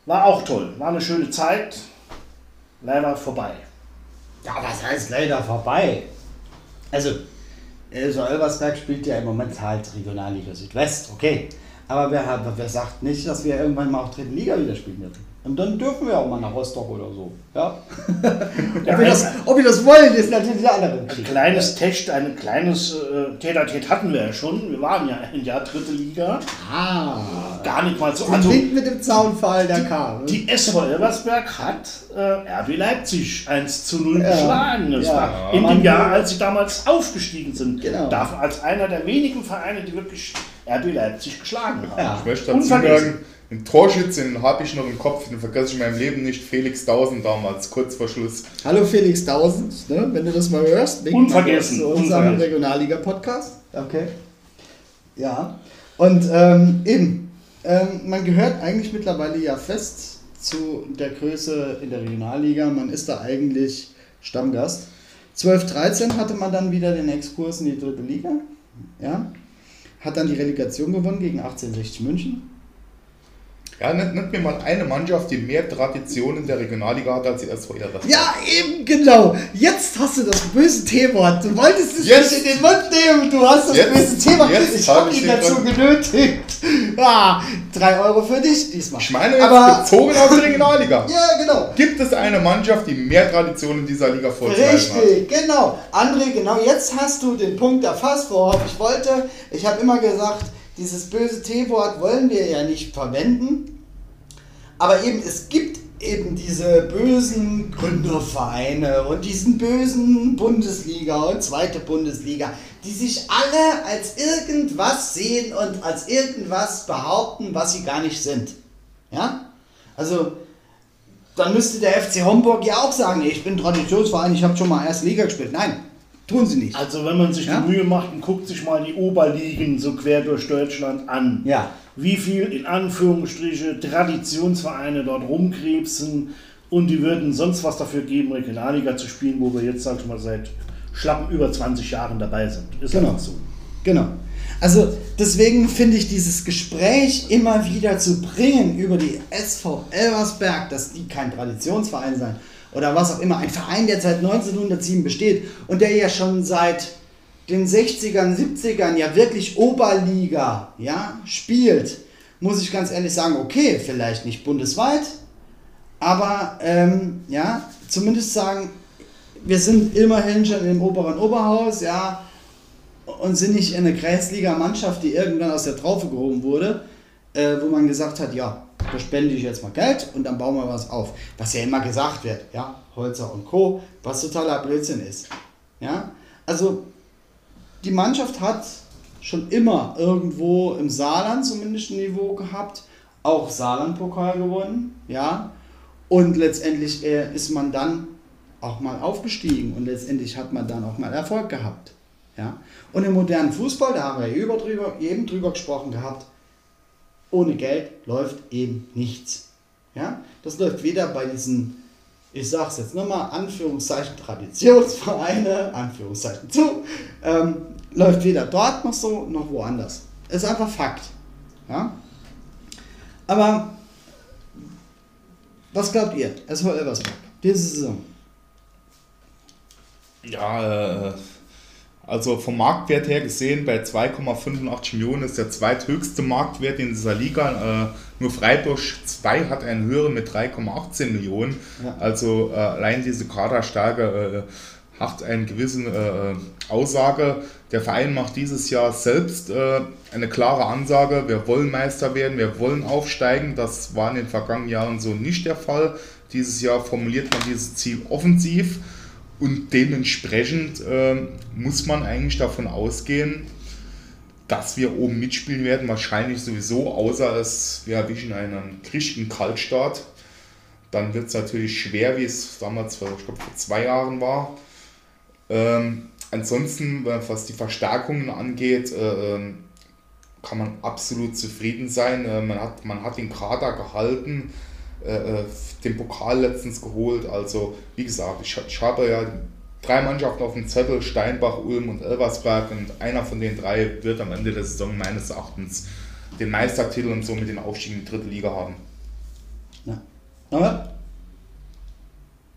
[SPEAKER 1] War auch toll, war eine schöne Zeit. Leider vorbei.
[SPEAKER 2] Ja, was heißt leider vorbei? Also, also Elversberg spielt ja im Moment halt Regionalliga Südwest, okay. Aber wer, wer sagt nicht, dass wir irgendwann mal auch dritten Liga wieder spielen werden? Und dann dürfen wir auch mal nach Rostock oder so. Ja? ob, wir das, ob wir das wollen, ist natürlich eine andere
[SPEAKER 1] Ein kleines Test, ein kleines äh, Täter-Tät hatten wir ja schon. Wir waren ja ein Jahr dritte Liga.
[SPEAKER 2] Ah.
[SPEAKER 1] Gar nicht mal so.
[SPEAKER 2] Also, mit dem Zaunfall der kam.
[SPEAKER 1] Die SV Elversberg hat äh, RB Leipzig 1 zu 0 ja. geschlagen. Das ja. war in dem Jahr, als sie damals aufgestiegen sind.
[SPEAKER 2] Genau.
[SPEAKER 1] Davon als einer der wenigen Vereine, die wirklich RB Leipzig geschlagen haben.
[SPEAKER 3] Ja. Ich möchte dazu sagen, ein Torschütze habe ich noch im Kopf, den vergesse ich in meinem Leben nicht. Felix Tausend damals, kurz vor Schluss.
[SPEAKER 2] Hallo Felix Tausend, ne? wenn du das mal hörst.
[SPEAKER 1] Unvergessen.
[SPEAKER 2] Zu unserem Regionalliga-Podcast. Okay. Ja. Und ähm, eben, ähm, man gehört eigentlich mittlerweile ja fest zu der Größe in der Regionalliga. Man ist da eigentlich Stammgast. 12, 13 hatte man dann wieder den Exkurs in die dritte Liga. Ja. Hat dann die Relegation gewonnen gegen 1860 München
[SPEAKER 3] ja, nennt, nennt mir mal eine Mannschaft, die mehr Tradition in der Regionalliga hat als die SV Elversberg.
[SPEAKER 2] Ja, eben genau. Jetzt hast du das böse T-Wort. Du wolltest es jetzt. nicht in den Mund nehmen. Du hast das jetzt, böse Thema. Ich habe ihn dazu genötigt. Ah, drei Euro für dich diesmal.
[SPEAKER 3] Ich meine jetzt Aber, bezogen auf die Regionalliga.
[SPEAKER 2] ja, genau.
[SPEAKER 3] Gibt es eine Mannschaft, die mehr Tradition in dieser Liga vorzuweisen
[SPEAKER 2] hat? Richtig, genau. André, genau jetzt hast du den Punkt erfasst, worauf ich wollte. Ich habe immer gesagt, dieses böse T-Wort wollen wir ja nicht verwenden. Aber eben, es gibt eben diese bösen Gründervereine und diesen bösen Bundesliga und zweite Bundesliga, die sich alle als irgendwas sehen und als irgendwas behaupten, was sie gar nicht sind. Ja? Also, dann müsste der FC Homburg ja auch sagen, ich bin Traditionsverein, ich habe schon mal erste Liga gespielt. Nein, Tun sie nicht.
[SPEAKER 1] Also wenn man sich ja? die Mühe macht und guckt sich mal die Oberligen so quer durch Deutschland an,
[SPEAKER 2] ja.
[SPEAKER 1] wie viel in Anführungsstriche Traditionsvereine dort rumkrebsen und die würden sonst was dafür geben, Regionalliga zu spielen, wo wir jetzt, sag ich mal, seit schlappen über 20 Jahren dabei sind.
[SPEAKER 2] Ist genau so. Genau. Also deswegen finde ich dieses Gespräch immer wieder zu bringen über die SV Elversberg, dass die kein Traditionsverein sein, oder was auch immer, ein Verein, der seit 1907 besteht und der ja schon seit den 60ern, 70ern ja wirklich Oberliga ja, spielt, muss ich ganz ehrlich sagen, okay, vielleicht nicht bundesweit, aber ähm, ja, zumindest sagen, wir sind immerhin schon im oberen Oberhaus, ja, und sind nicht in eine Kreisliga-Mannschaft, die irgendwann aus der Traufe gehoben wurde, äh, wo man gesagt hat, ja, da spende ich jetzt mal Geld und dann bauen wir was auf. Was ja immer gesagt wird, ja, Holzer und Co., was totaler Blödsinn ist. Ja, also die Mannschaft hat schon immer irgendwo im Saarland zumindest ein Niveau gehabt, auch Saarland-Pokal gewonnen, ja, und letztendlich äh, ist man dann auch mal aufgestiegen und letztendlich hat man dann auch mal Erfolg gehabt. Ja? Und im modernen Fußball, da haben wir eben drüber, eben drüber gesprochen gehabt, ohne Geld läuft eben nichts. Ja? Das läuft weder bei diesen, ich sage es jetzt nochmal, Anführungszeichen Traditionsvereine, Anführungszeichen zu, ähm, läuft weder dort noch so, noch woanders. Ist einfach Fakt. Ja? Aber was glaubt ihr? SV Elversberg, diese Saison?
[SPEAKER 3] Ja, äh, also vom Marktwert her gesehen, bei 2,85 Millionen ist der zweithöchste Marktwert in dieser Liga. Äh, nur Freiburg 2 hat einen höheren mit 3,18 Millionen. Ja. Also äh, allein diese Kaderstärke äh, hat eine gewisse äh, Aussage. Der Verein macht dieses Jahr selbst eine klare Ansage, wir wollen Meister werden, wir wollen aufsteigen. Das war in den vergangenen Jahren so nicht der Fall. Dieses Jahr formuliert man dieses Ziel offensiv. Und dementsprechend äh, muss man eigentlich davon ausgehen, dass wir oben mitspielen werden, wahrscheinlich sowieso, außer es wir erwischen einen richtigen Kaltstart. Dann wird es natürlich schwer, wie es damals vor, ich glaube, vor zwei Jahren war. Ähm, ansonsten, was die Verstärkungen angeht, äh, ähm, kann man absolut zufrieden sein. Äh, man, hat, man hat den Kader gehalten, äh, äh, den Pokal letztens geholt. Also, wie gesagt, ich, ich habe ja drei Mannschaften auf dem Zettel, Steinbach, Ulm und Elversberg und einer von den drei wird am Ende der Saison meines Erachtens den Meistertitel und somit den Aufstieg in die dritte Liga haben.
[SPEAKER 2] Ja. Aber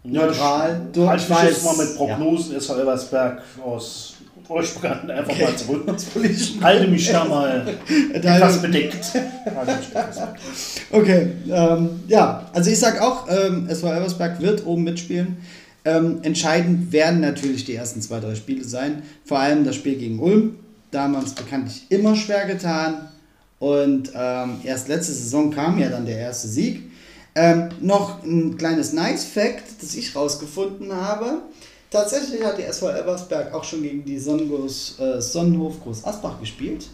[SPEAKER 1] neutral, du ich weiß jetzt mal mit Prognosen ja. SV Elversberg aus bekannt einfach okay. mal zurück. Halte mich da mal etwas bedeckt.
[SPEAKER 2] okay, ähm, ja, also ich sag auch, ähm, SV Elversberg wird oben mitspielen. Ähm, entscheidend werden natürlich die ersten zwei, drei Spiele sein. Vor allem das Spiel gegen Ulm. Da haben wir uns bekanntlich immer schwer getan. Und ähm, erst letzte Saison kam ja dann der erste Sieg. Ähm, noch ein kleines Nice-Fact, das ich rausgefunden habe. Tatsächlich hat die SV Elversberg auch schon gegen die Sonnengroß, äh, Sonnenhof Groß Asbach gespielt.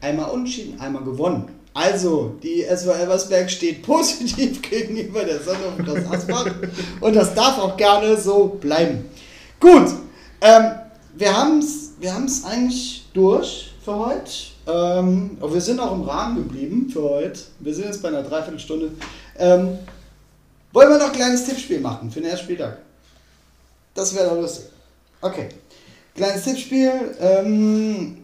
[SPEAKER 2] Einmal unentschieden, einmal gewonnen. Also, die SV Elversberg steht positiv gegenüber der Sonne und das Asphalt. und das darf auch gerne so bleiben. Gut, ähm, wir haben es wir haben's eigentlich durch für heute. Ähm, aber wir sind auch im Rahmen geblieben für heute. Wir sind jetzt bei einer Dreiviertelstunde. Ähm, wollen wir noch ein kleines Tippspiel machen für den ersten Spieltag? Das wäre doch lustig. Okay. Kleines Tippspiel. Ähm,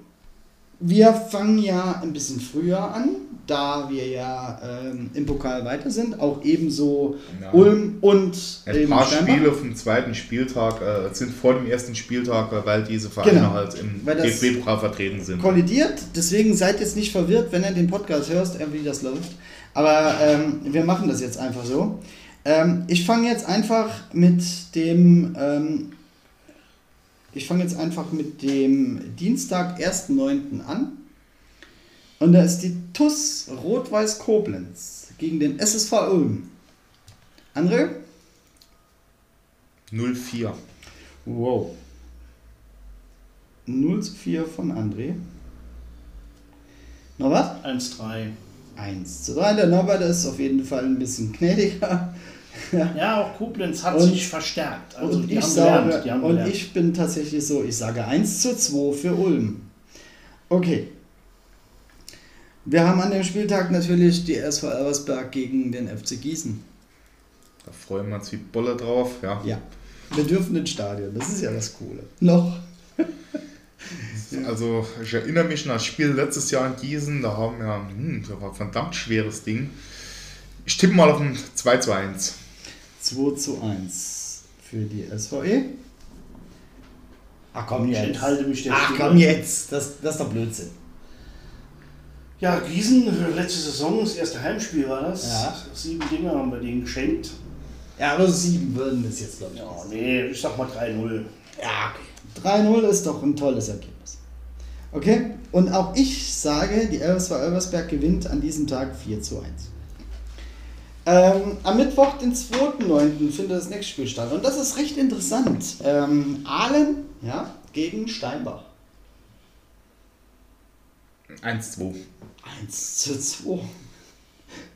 [SPEAKER 2] wir fangen ja ein bisschen früher an da wir ja ähm, im Pokal weiter sind, auch ebenso ja. Ulm und
[SPEAKER 3] Ein paar Spiele vom zweiten Spieltag äh, sind vor dem ersten Spieltag, weil diese Vereine genau. halt im DFB-Pokal vertreten sind.
[SPEAKER 2] Kollidiert, deswegen seid jetzt nicht verwirrt, wenn ihr den Podcast hörst, wie das läuft. Aber ähm, wir machen das jetzt einfach so. Ähm, ich fange jetzt einfach mit dem ähm, ich fange jetzt einfach mit dem Dienstag, 1.9. an. Und da ist die TUS Rot-Weiß Koblenz gegen den SSV Ulm. André?
[SPEAKER 3] 0-4.
[SPEAKER 2] Wow. 0 zu 4 von André. Norbert?
[SPEAKER 1] 1-3.
[SPEAKER 2] 1 zu 3. Der Norbert ist auf jeden Fall ein bisschen gnädiger.
[SPEAKER 1] ja, auch Koblenz hat und, sich verstärkt. Also
[SPEAKER 2] und, ich, sage, gelernt, und gelernt. ich bin tatsächlich so, ich sage 1 zu 2 für Ulm. Okay, wir haben an dem Spieltag natürlich die SV Elversberg gegen den FC Gießen.
[SPEAKER 3] Da freuen wir uns wie Bolle drauf, ja.
[SPEAKER 2] Ja. Wir dürfen ins Stadion, das ist ja das Coole. Noch.
[SPEAKER 3] Also ich erinnere mich an das Spiel letztes Jahr in Gießen, da haben wir, hm, das war ein verdammt schweres Ding. Ich tippe mal auf ein 2 zu 1.
[SPEAKER 2] 2 zu 1 für die SVE.
[SPEAKER 1] Ach komm jetzt. Ich enthalte mich
[SPEAKER 2] Ach komm jetzt, das, das ist doch Blödsinn.
[SPEAKER 1] Ja, Gießen, letzte Saison, das erste Heimspiel war das. Ja. Sieben Dinge haben wir denen geschenkt.
[SPEAKER 2] Ja, aber sieben würden es jetzt, glaube ich.
[SPEAKER 1] Ja, nee, ich sag mal 3-0.
[SPEAKER 2] Ja, okay. 3-0 ist doch ein tolles Ergebnis. Okay, und auch ich sage, die LSV Elversberg gewinnt an diesem Tag 4 zu 1. Ähm, am Mittwoch, den 2.9., findet das nächste Spiel statt. Und das ist recht interessant. Ähm, Aalen ja, gegen Steinbach.
[SPEAKER 3] 1-2.
[SPEAKER 2] 1 zu 2.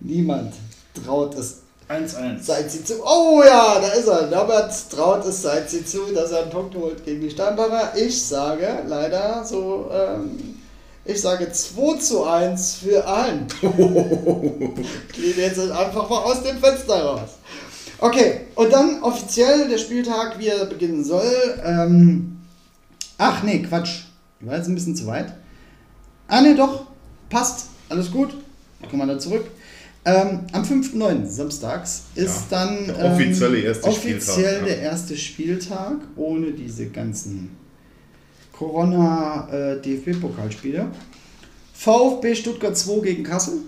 [SPEAKER 2] Niemand traut es.
[SPEAKER 1] 1-1.
[SPEAKER 2] Seid sie zu. Oh ja, da ist er. Norbert traut es, seid sie zu, dass er einen Punkt holt gegen die Steinbacher. Ich sage leider so, ähm, ich sage 2 zu 1 für allen. Geht jetzt einfach mal aus dem Fenster raus. Okay, und dann offiziell der Spieltag, wie er beginnen soll. Ähm, ach nee, Quatsch. War jetzt ein bisschen zu weit. Ah ne, doch passt, alles gut, kommen wir da zurück. Ähm, am 5.9. samstags ist ja, dann
[SPEAKER 3] der offizielle ähm, erste
[SPEAKER 2] offiziell Spieltag, der erste Spieltag ohne diese ganzen Corona-DFB-Pokalspiele. Äh, VfB Stuttgart 2 gegen Kassel.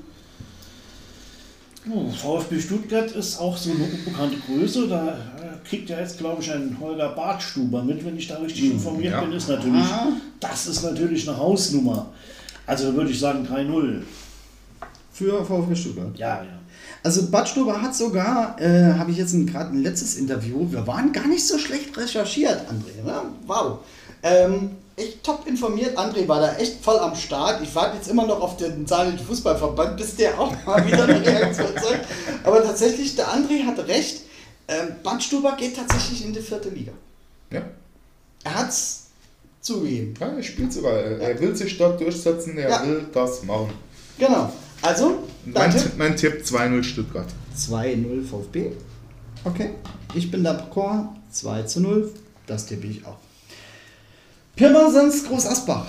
[SPEAKER 1] Oh, VfB Stuttgart ist auch so eine unbekannte Größe. Da äh, kriegt ja jetzt, glaube ich, ein Holger Bartstuber mit, wenn ich da richtig hm, informiert ja. bin. Ist natürlich, ah. Das ist natürlich eine Hausnummer. Also würde ich sagen 3-0.
[SPEAKER 2] Für VfB Stuttgart?
[SPEAKER 1] Ja, ja.
[SPEAKER 2] Also Bad Stuber hat sogar, äh, habe ich jetzt gerade ein letztes Interview, wir waren gar nicht so schlecht recherchiert, André. Ne? Wow. Ähm, echt top informiert. André war da echt voll am Start. Ich warte jetzt immer noch auf den Saarländischen Fußballverband, bis der auch mal wieder eine Reaktion zeigt. Aber tatsächlich, der André hat recht. Ähm, Bad Stuber geht tatsächlich in die vierte Liga.
[SPEAKER 3] Ja.
[SPEAKER 2] Er hat's zugegeben.
[SPEAKER 3] ja, er spielt sogar. Er er will sich dort durchsetzen, er
[SPEAKER 2] Ja.
[SPEAKER 3] will das machen.
[SPEAKER 2] Genau. Also,
[SPEAKER 3] Mein, Tipp? mein Tipp 2-0 Stuttgart.
[SPEAKER 2] 2-0 VfB. Okay. Ich bin d'accord. 2 zu 0. Das tippe ich auch. Pirmasens Groß Asbach.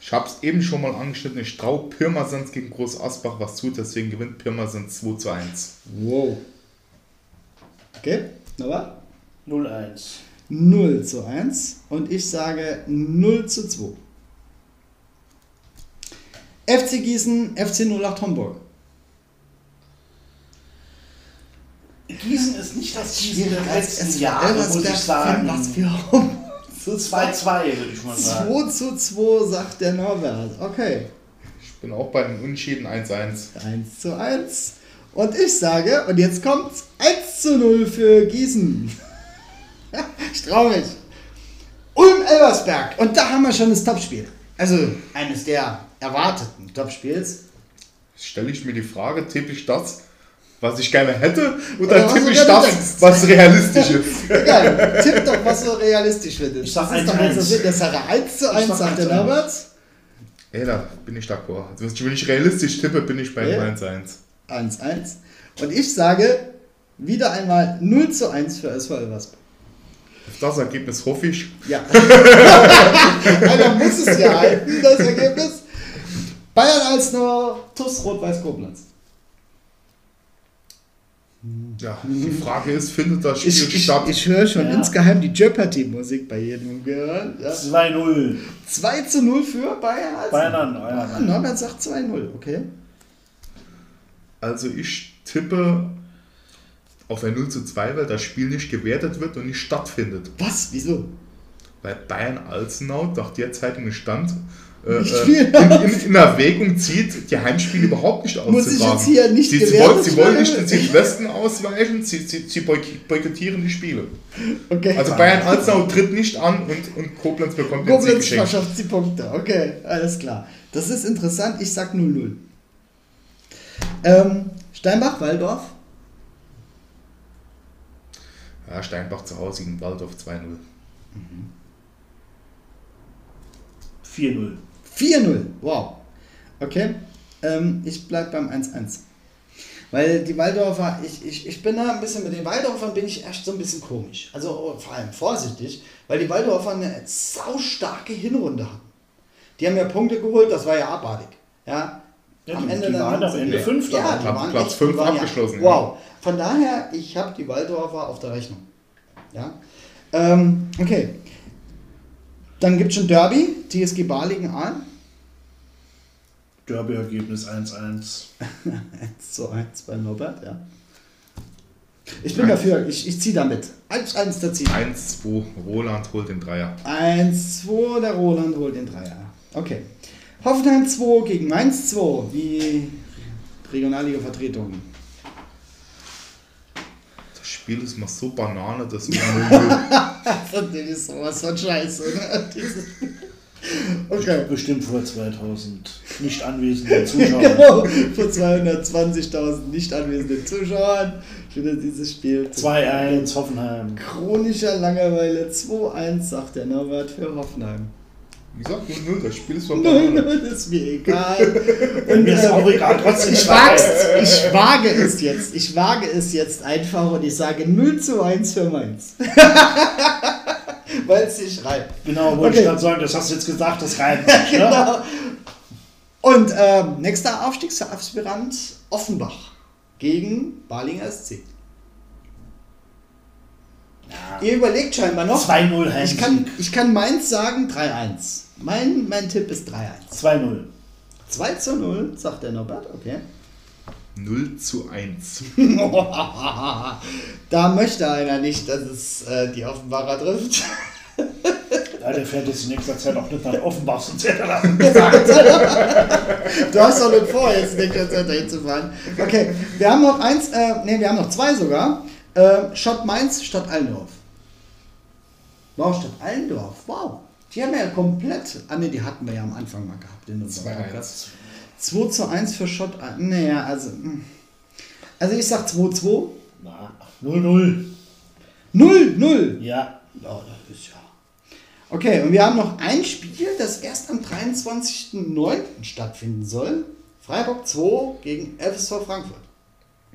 [SPEAKER 3] Ich habe es eben schon mal angeschnitten. Ich traue Pirmasens gegen Groß Asbach was zu, deswegen gewinnt Pirmasens 2 zu 1.
[SPEAKER 2] Wow. Okay. Nochmal?
[SPEAKER 1] 0-1.
[SPEAKER 2] 0 zu 1. Und ich sage 0 zu 2. FC Gießen, FC 08 Homburg.
[SPEAKER 1] Gießen ist nicht das Gießen der
[SPEAKER 2] Es
[SPEAKER 1] letzten Jahre, muss ich sagen.
[SPEAKER 2] Was wir haben. So
[SPEAKER 1] 2-2, würde ich mal sagen.
[SPEAKER 2] 2 zu 2, sagt der Norbert. Okay.
[SPEAKER 3] Ich bin auch bei den Unschieden 1-1.
[SPEAKER 2] 1 zu 1. Und ich sage, und jetzt kommt's 1 zu 0 für Gießen. ich traue mich. Ulm-Elversberg. Und da haben wir schon das Topspiel. Also eines der erwarteten Topspiels.
[SPEAKER 3] Stelle ich mir die Frage, tippe ich das, was ich gerne hätte,
[SPEAKER 2] Oder
[SPEAKER 3] oder
[SPEAKER 2] was
[SPEAKER 3] tippe ich das,
[SPEAKER 2] denkst?
[SPEAKER 3] was realistisch ist?
[SPEAKER 2] Egal, tipp doch, was du realistisch findest.
[SPEAKER 1] Ich sag
[SPEAKER 2] das ist doch
[SPEAKER 1] 1-1.
[SPEAKER 2] jetzt das Sinn. Das Sache 1 zu 1,
[SPEAKER 1] sag
[SPEAKER 2] sagt der
[SPEAKER 1] 1-1.
[SPEAKER 2] Norbert.
[SPEAKER 3] Ey, da bin ich d'accord. Also, wenn ich realistisch tippe, bin ich bei
[SPEAKER 2] Ja.
[SPEAKER 3] 1-1.
[SPEAKER 2] 1 1. Und ich sage wieder einmal 0 zu 1 für SV Elversberg.
[SPEAKER 3] Auf das Ergebnis hoffe ich.
[SPEAKER 2] Ja. Einer muss es ja halten, das Ergebnis. Bayern als nur TuS Rot-Weiß Koblenz.
[SPEAKER 3] Ja, die Frage ist, findet das Spiel
[SPEAKER 2] Ich, ich,
[SPEAKER 3] statt?
[SPEAKER 2] ich höre schon
[SPEAKER 1] Ja.
[SPEAKER 2] insgeheim die Jeopardy-Musik bei jedem gehört. Ja.
[SPEAKER 1] 2-0.
[SPEAKER 2] 2 zu 0 für Bayern als
[SPEAKER 1] Bayern Bayern
[SPEAKER 2] Ah. Norbert sagt 2-0, okay.
[SPEAKER 3] Also ich tippe auf ein 0 zu 2, weil das Spiel nicht gewertet wird und nicht stattfindet.
[SPEAKER 2] Was? Wieso?
[SPEAKER 3] Weil Bayern Alzenau nach der Zeitung stand,
[SPEAKER 2] Nicht
[SPEAKER 3] äh,
[SPEAKER 2] viel.
[SPEAKER 3] in, in, in Erwägung zieht, die Heimspiele überhaupt nicht auszutragen.
[SPEAKER 2] Muss ich jetzt hier nicht
[SPEAKER 3] sie, sie, wollen, sie wollen nicht den Südwesten ausweichen, sie, sie, sie boyk- boykottieren die Spiele.
[SPEAKER 2] Okay.
[SPEAKER 3] Also Bayern Alzenau tritt nicht an und, und Koblenz bekommt den Sieg
[SPEAKER 2] Koblenz
[SPEAKER 3] geschenkt.
[SPEAKER 2] verschafft die Punkte. Okay, alles klar. Das ist interessant. Ich sag 0-0. Ähm, Steinbach, Waldorf.
[SPEAKER 3] Ja, Steinbach zu Hause gegen Waldorf 2-0.
[SPEAKER 1] 4-0.
[SPEAKER 2] 4-0. Wow. Okay. Ähm, ich bleib beim 1-1. Weil die Waldorfer, ich, ich, ich bin da ein bisschen mit den Waldorfern bin ich echt so ein bisschen komisch. Also oh, vor allem vorsichtig, weil die Waldorfer eine saustarke Hinrunde hatten. Die haben ja Punkte geholt, das war ja abartig. Ja,
[SPEAKER 1] Ja, die- die waren am Ende
[SPEAKER 3] Nee.
[SPEAKER 1] Fünfter.
[SPEAKER 2] Ja,
[SPEAKER 3] Platz fünf abgeschlossen,
[SPEAKER 2] ja. wow. Von daher, ich habe die Waldorfer auf der Rechnung. Ja. Ähm, okay. Dann gibt es schon Derby, TSG Balingen an.
[SPEAKER 1] Derby-Ergebnis 1-1.
[SPEAKER 2] 1 zu 1 bei Norbert, ja. Ich bin dafür, ich, ich ziehe damit. 1-1 der Ziel.
[SPEAKER 3] 1-2, Roland holt den Dreier.
[SPEAKER 2] 1-2, der Roland holt den Dreier. Okay. Hoffenheim 2 gegen Mainz 2, die Regionalliga-Vertretung.
[SPEAKER 3] Das Spiel ist mal so Banane, dass 0-0.
[SPEAKER 2] Das ist sowas von Scheiße, ne? Okay.
[SPEAKER 1] Bestimmt vor 2000 nicht anwesenden Zuschauern.
[SPEAKER 2] Genau, vor 220.000 nicht anwesenden Zuschauern findet dieses Spiel
[SPEAKER 1] 2-1 Hoffenheim.
[SPEAKER 2] chronischer Langeweile 2-1, sagt der Norbert für Hoffenheim.
[SPEAKER 3] Wie gesagt, 0-0, das Spiel ist von
[SPEAKER 2] 0-0
[SPEAKER 3] Banane.
[SPEAKER 2] ist mir egal. Und,
[SPEAKER 1] Mir ist auch egal, trotzdem
[SPEAKER 2] ich, wag's, ich wage es jetzt. Ich wage es jetzt einfach und ich sage 0 zu 1 für Mainz. Weil es sich reibt.
[SPEAKER 1] Genau, wollte
[SPEAKER 2] Okay.
[SPEAKER 1] ich gerade sagen, das hast du jetzt gesagt, das reimt sich. Ne?
[SPEAKER 2] Genau. Und ähm, nächster Aufstiegsaspirant Offenbach gegen Balinger SC. Ihr überlegt scheinbar noch.
[SPEAKER 1] 2-0 Heimsieg.
[SPEAKER 2] Ich kann, ich kann Mainz sagen 3-1. Mein, mein Tipp ist 3-1.
[SPEAKER 1] 2-0.
[SPEAKER 2] 2 zu 0, sagt der Norbert, okay.
[SPEAKER 3] 0 zu 1.
[SPEAKER 2] da möchte einer nicht, dass es äh, die Offenbarer trifft.
[SPEAKER 1] Ja, der fährt jetzt in nächster Zeit auch nicht nach Offenbach, sonst hätte er das
[SPEAKER 2] Du hast doch nicht vor, jetzt nicht Konzert dahin zu fahren. Okay, wir haben noch eins, äh, nee, wir haben noch zwei sogar. Äh, Schott Mainz statt Allendorf. Dorstadt Allendorf. Wow. Die haben ja komplett. Ah ne, die hatten wir ja am Anfang mal gehabt in unserem
[SPEAKER 3] 2-1.
[SPEAKER 2] Podcast. 2 zu 1 für Schott. Naja, also. hm. Also ich sag 2-2.
[SPEAKER 1] Na, 0-0.
[SPEAKER 2] 0-0.
[SPEAKER 1] Ja.
[SPEAKER 2] Ja, das ist ja. Okay, und wir haben noch ein Spiel, das erst am 23.09. stattfinden soll. Freiburg 2 gegen FSV Frankfurt.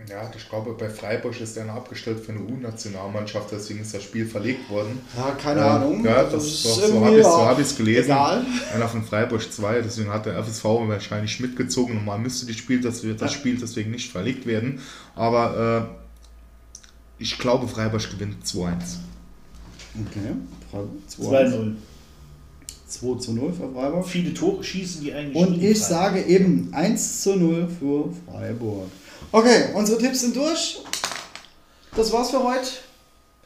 [SPEAKER 3] Ja, ich glaube, bei Freiburg ist einer abgestellt für eine U-Nationalmannschaft, deswegen ist das Spiel verlegt worden.
[SPEAKER 2] Ja, keine
[SPEAKER 3] Ähm,
[SPEAKER 2] Ahnung.
[SPEAKER 3] Ja, das,
[SPEAKER 2] es
[SPEAKER 3] doch, so habe ich es so hab gelesen.
[SPEAKER 2] Egal.
[SPEAKER 3] Einer von Freiburg 2, deswegen hat der FSV wahrscheinlich mitgezogen. Normal müsste die Spiel, das, wird das Spiel deswegen nicht verlegt werden. Aber äh, ich glaube, Freiburg gewinnt 2-1.
[SPEAKER 2] Okay, Freiburg 2-1.
[SPEAKER 1] 2-0.
[SPEAKER 2] 2 zu 0 für Freiburg.
[SPEAKER 1] Viele Tore schießen die eigentlich
[SPEAKER 2] Und ich sage eben 1 zu 0 für Freiburg. Okay, unsere Tipps sind durch. Das war's für heute.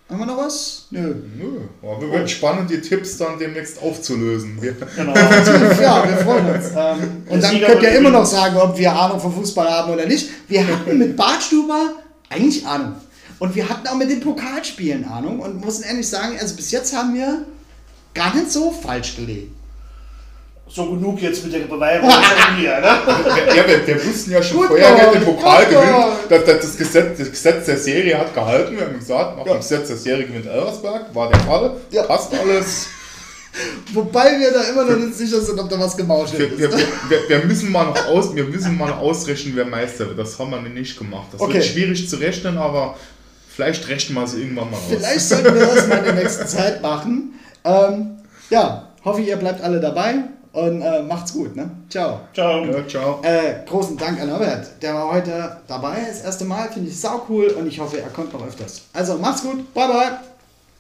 [SPEAKER 2] Haben wir noch was? Nö.
[SPEAKER 3] Nö, aber wird spannend, die Tipps dann demnächst aufzulösen. Wir,
[SPEAKER 1] Genau.
[SPEAKER 2] ja, wir freuen uns. Ähm, und dann könnt ihr immer noch sagen, ob wir Ahnung vom Fußball haben oder nicht. Wir hatten mit Bartstuber eigentlich Ahnung. Und wir hatten auch mit den Pokalspielen Ahnung und mussten ehrlich sagen, also bis jetzt haben wir gar nicht so falsch gelegen.
[SPEAKER 1] So genug jetzt mit der Beweihung von mir, ne?
[SPEAKER 3] wir, ja, wir, wir wussten ja schon
[SPEAKER 2] Gut
[SPEAKER 3] vorher, wer den Pokal gewinnt. Das, das, das, Gesetz, das Gesetz der Serie hat gehalten. Wir haben gesagt, nach dem Gesetz der Serie gewinnt Elversberg. War der Fall.
[SPEAKER 2] Ja.
[SPEAKER 3] Passt alles.
[SPEAKER 2] Wobei wir da immer noch nicht sicher sind, ob da was gemauschelt
[SPEAKER 3] Wir,
[SPEAKER 2] ist.
[SPEAKER 3] wir, wir, wir, müssen mal noch aus, wir müssen mal noch ausrechnen, wer Meister wird. Das haben wir nicht gemacht. Das
[SPEAKER 2] Okay.
[SPEAKER 3] wird schwierig zu rechnen, aber vielleicht rechnen wir es irgendwann mal aus.
[SPEAKER 2] Vielleicht sollten wir das mal in der nächsten Zeit machen. Ähm, ja, hoffe ihr bleibt alle dabei und äh, macht's gut. Ne? Ciao.
[SPEAKER 1] Ciao.
[SPEAKER 3] Ja, ciao.
[SPEAKER 2] Äh, großen Dank an Norbert. Der war heute dabei, das erste Mal. Finde ich sau cool und ich hoffe, er kommt noch öfters. Also macht's gut. Bye bye.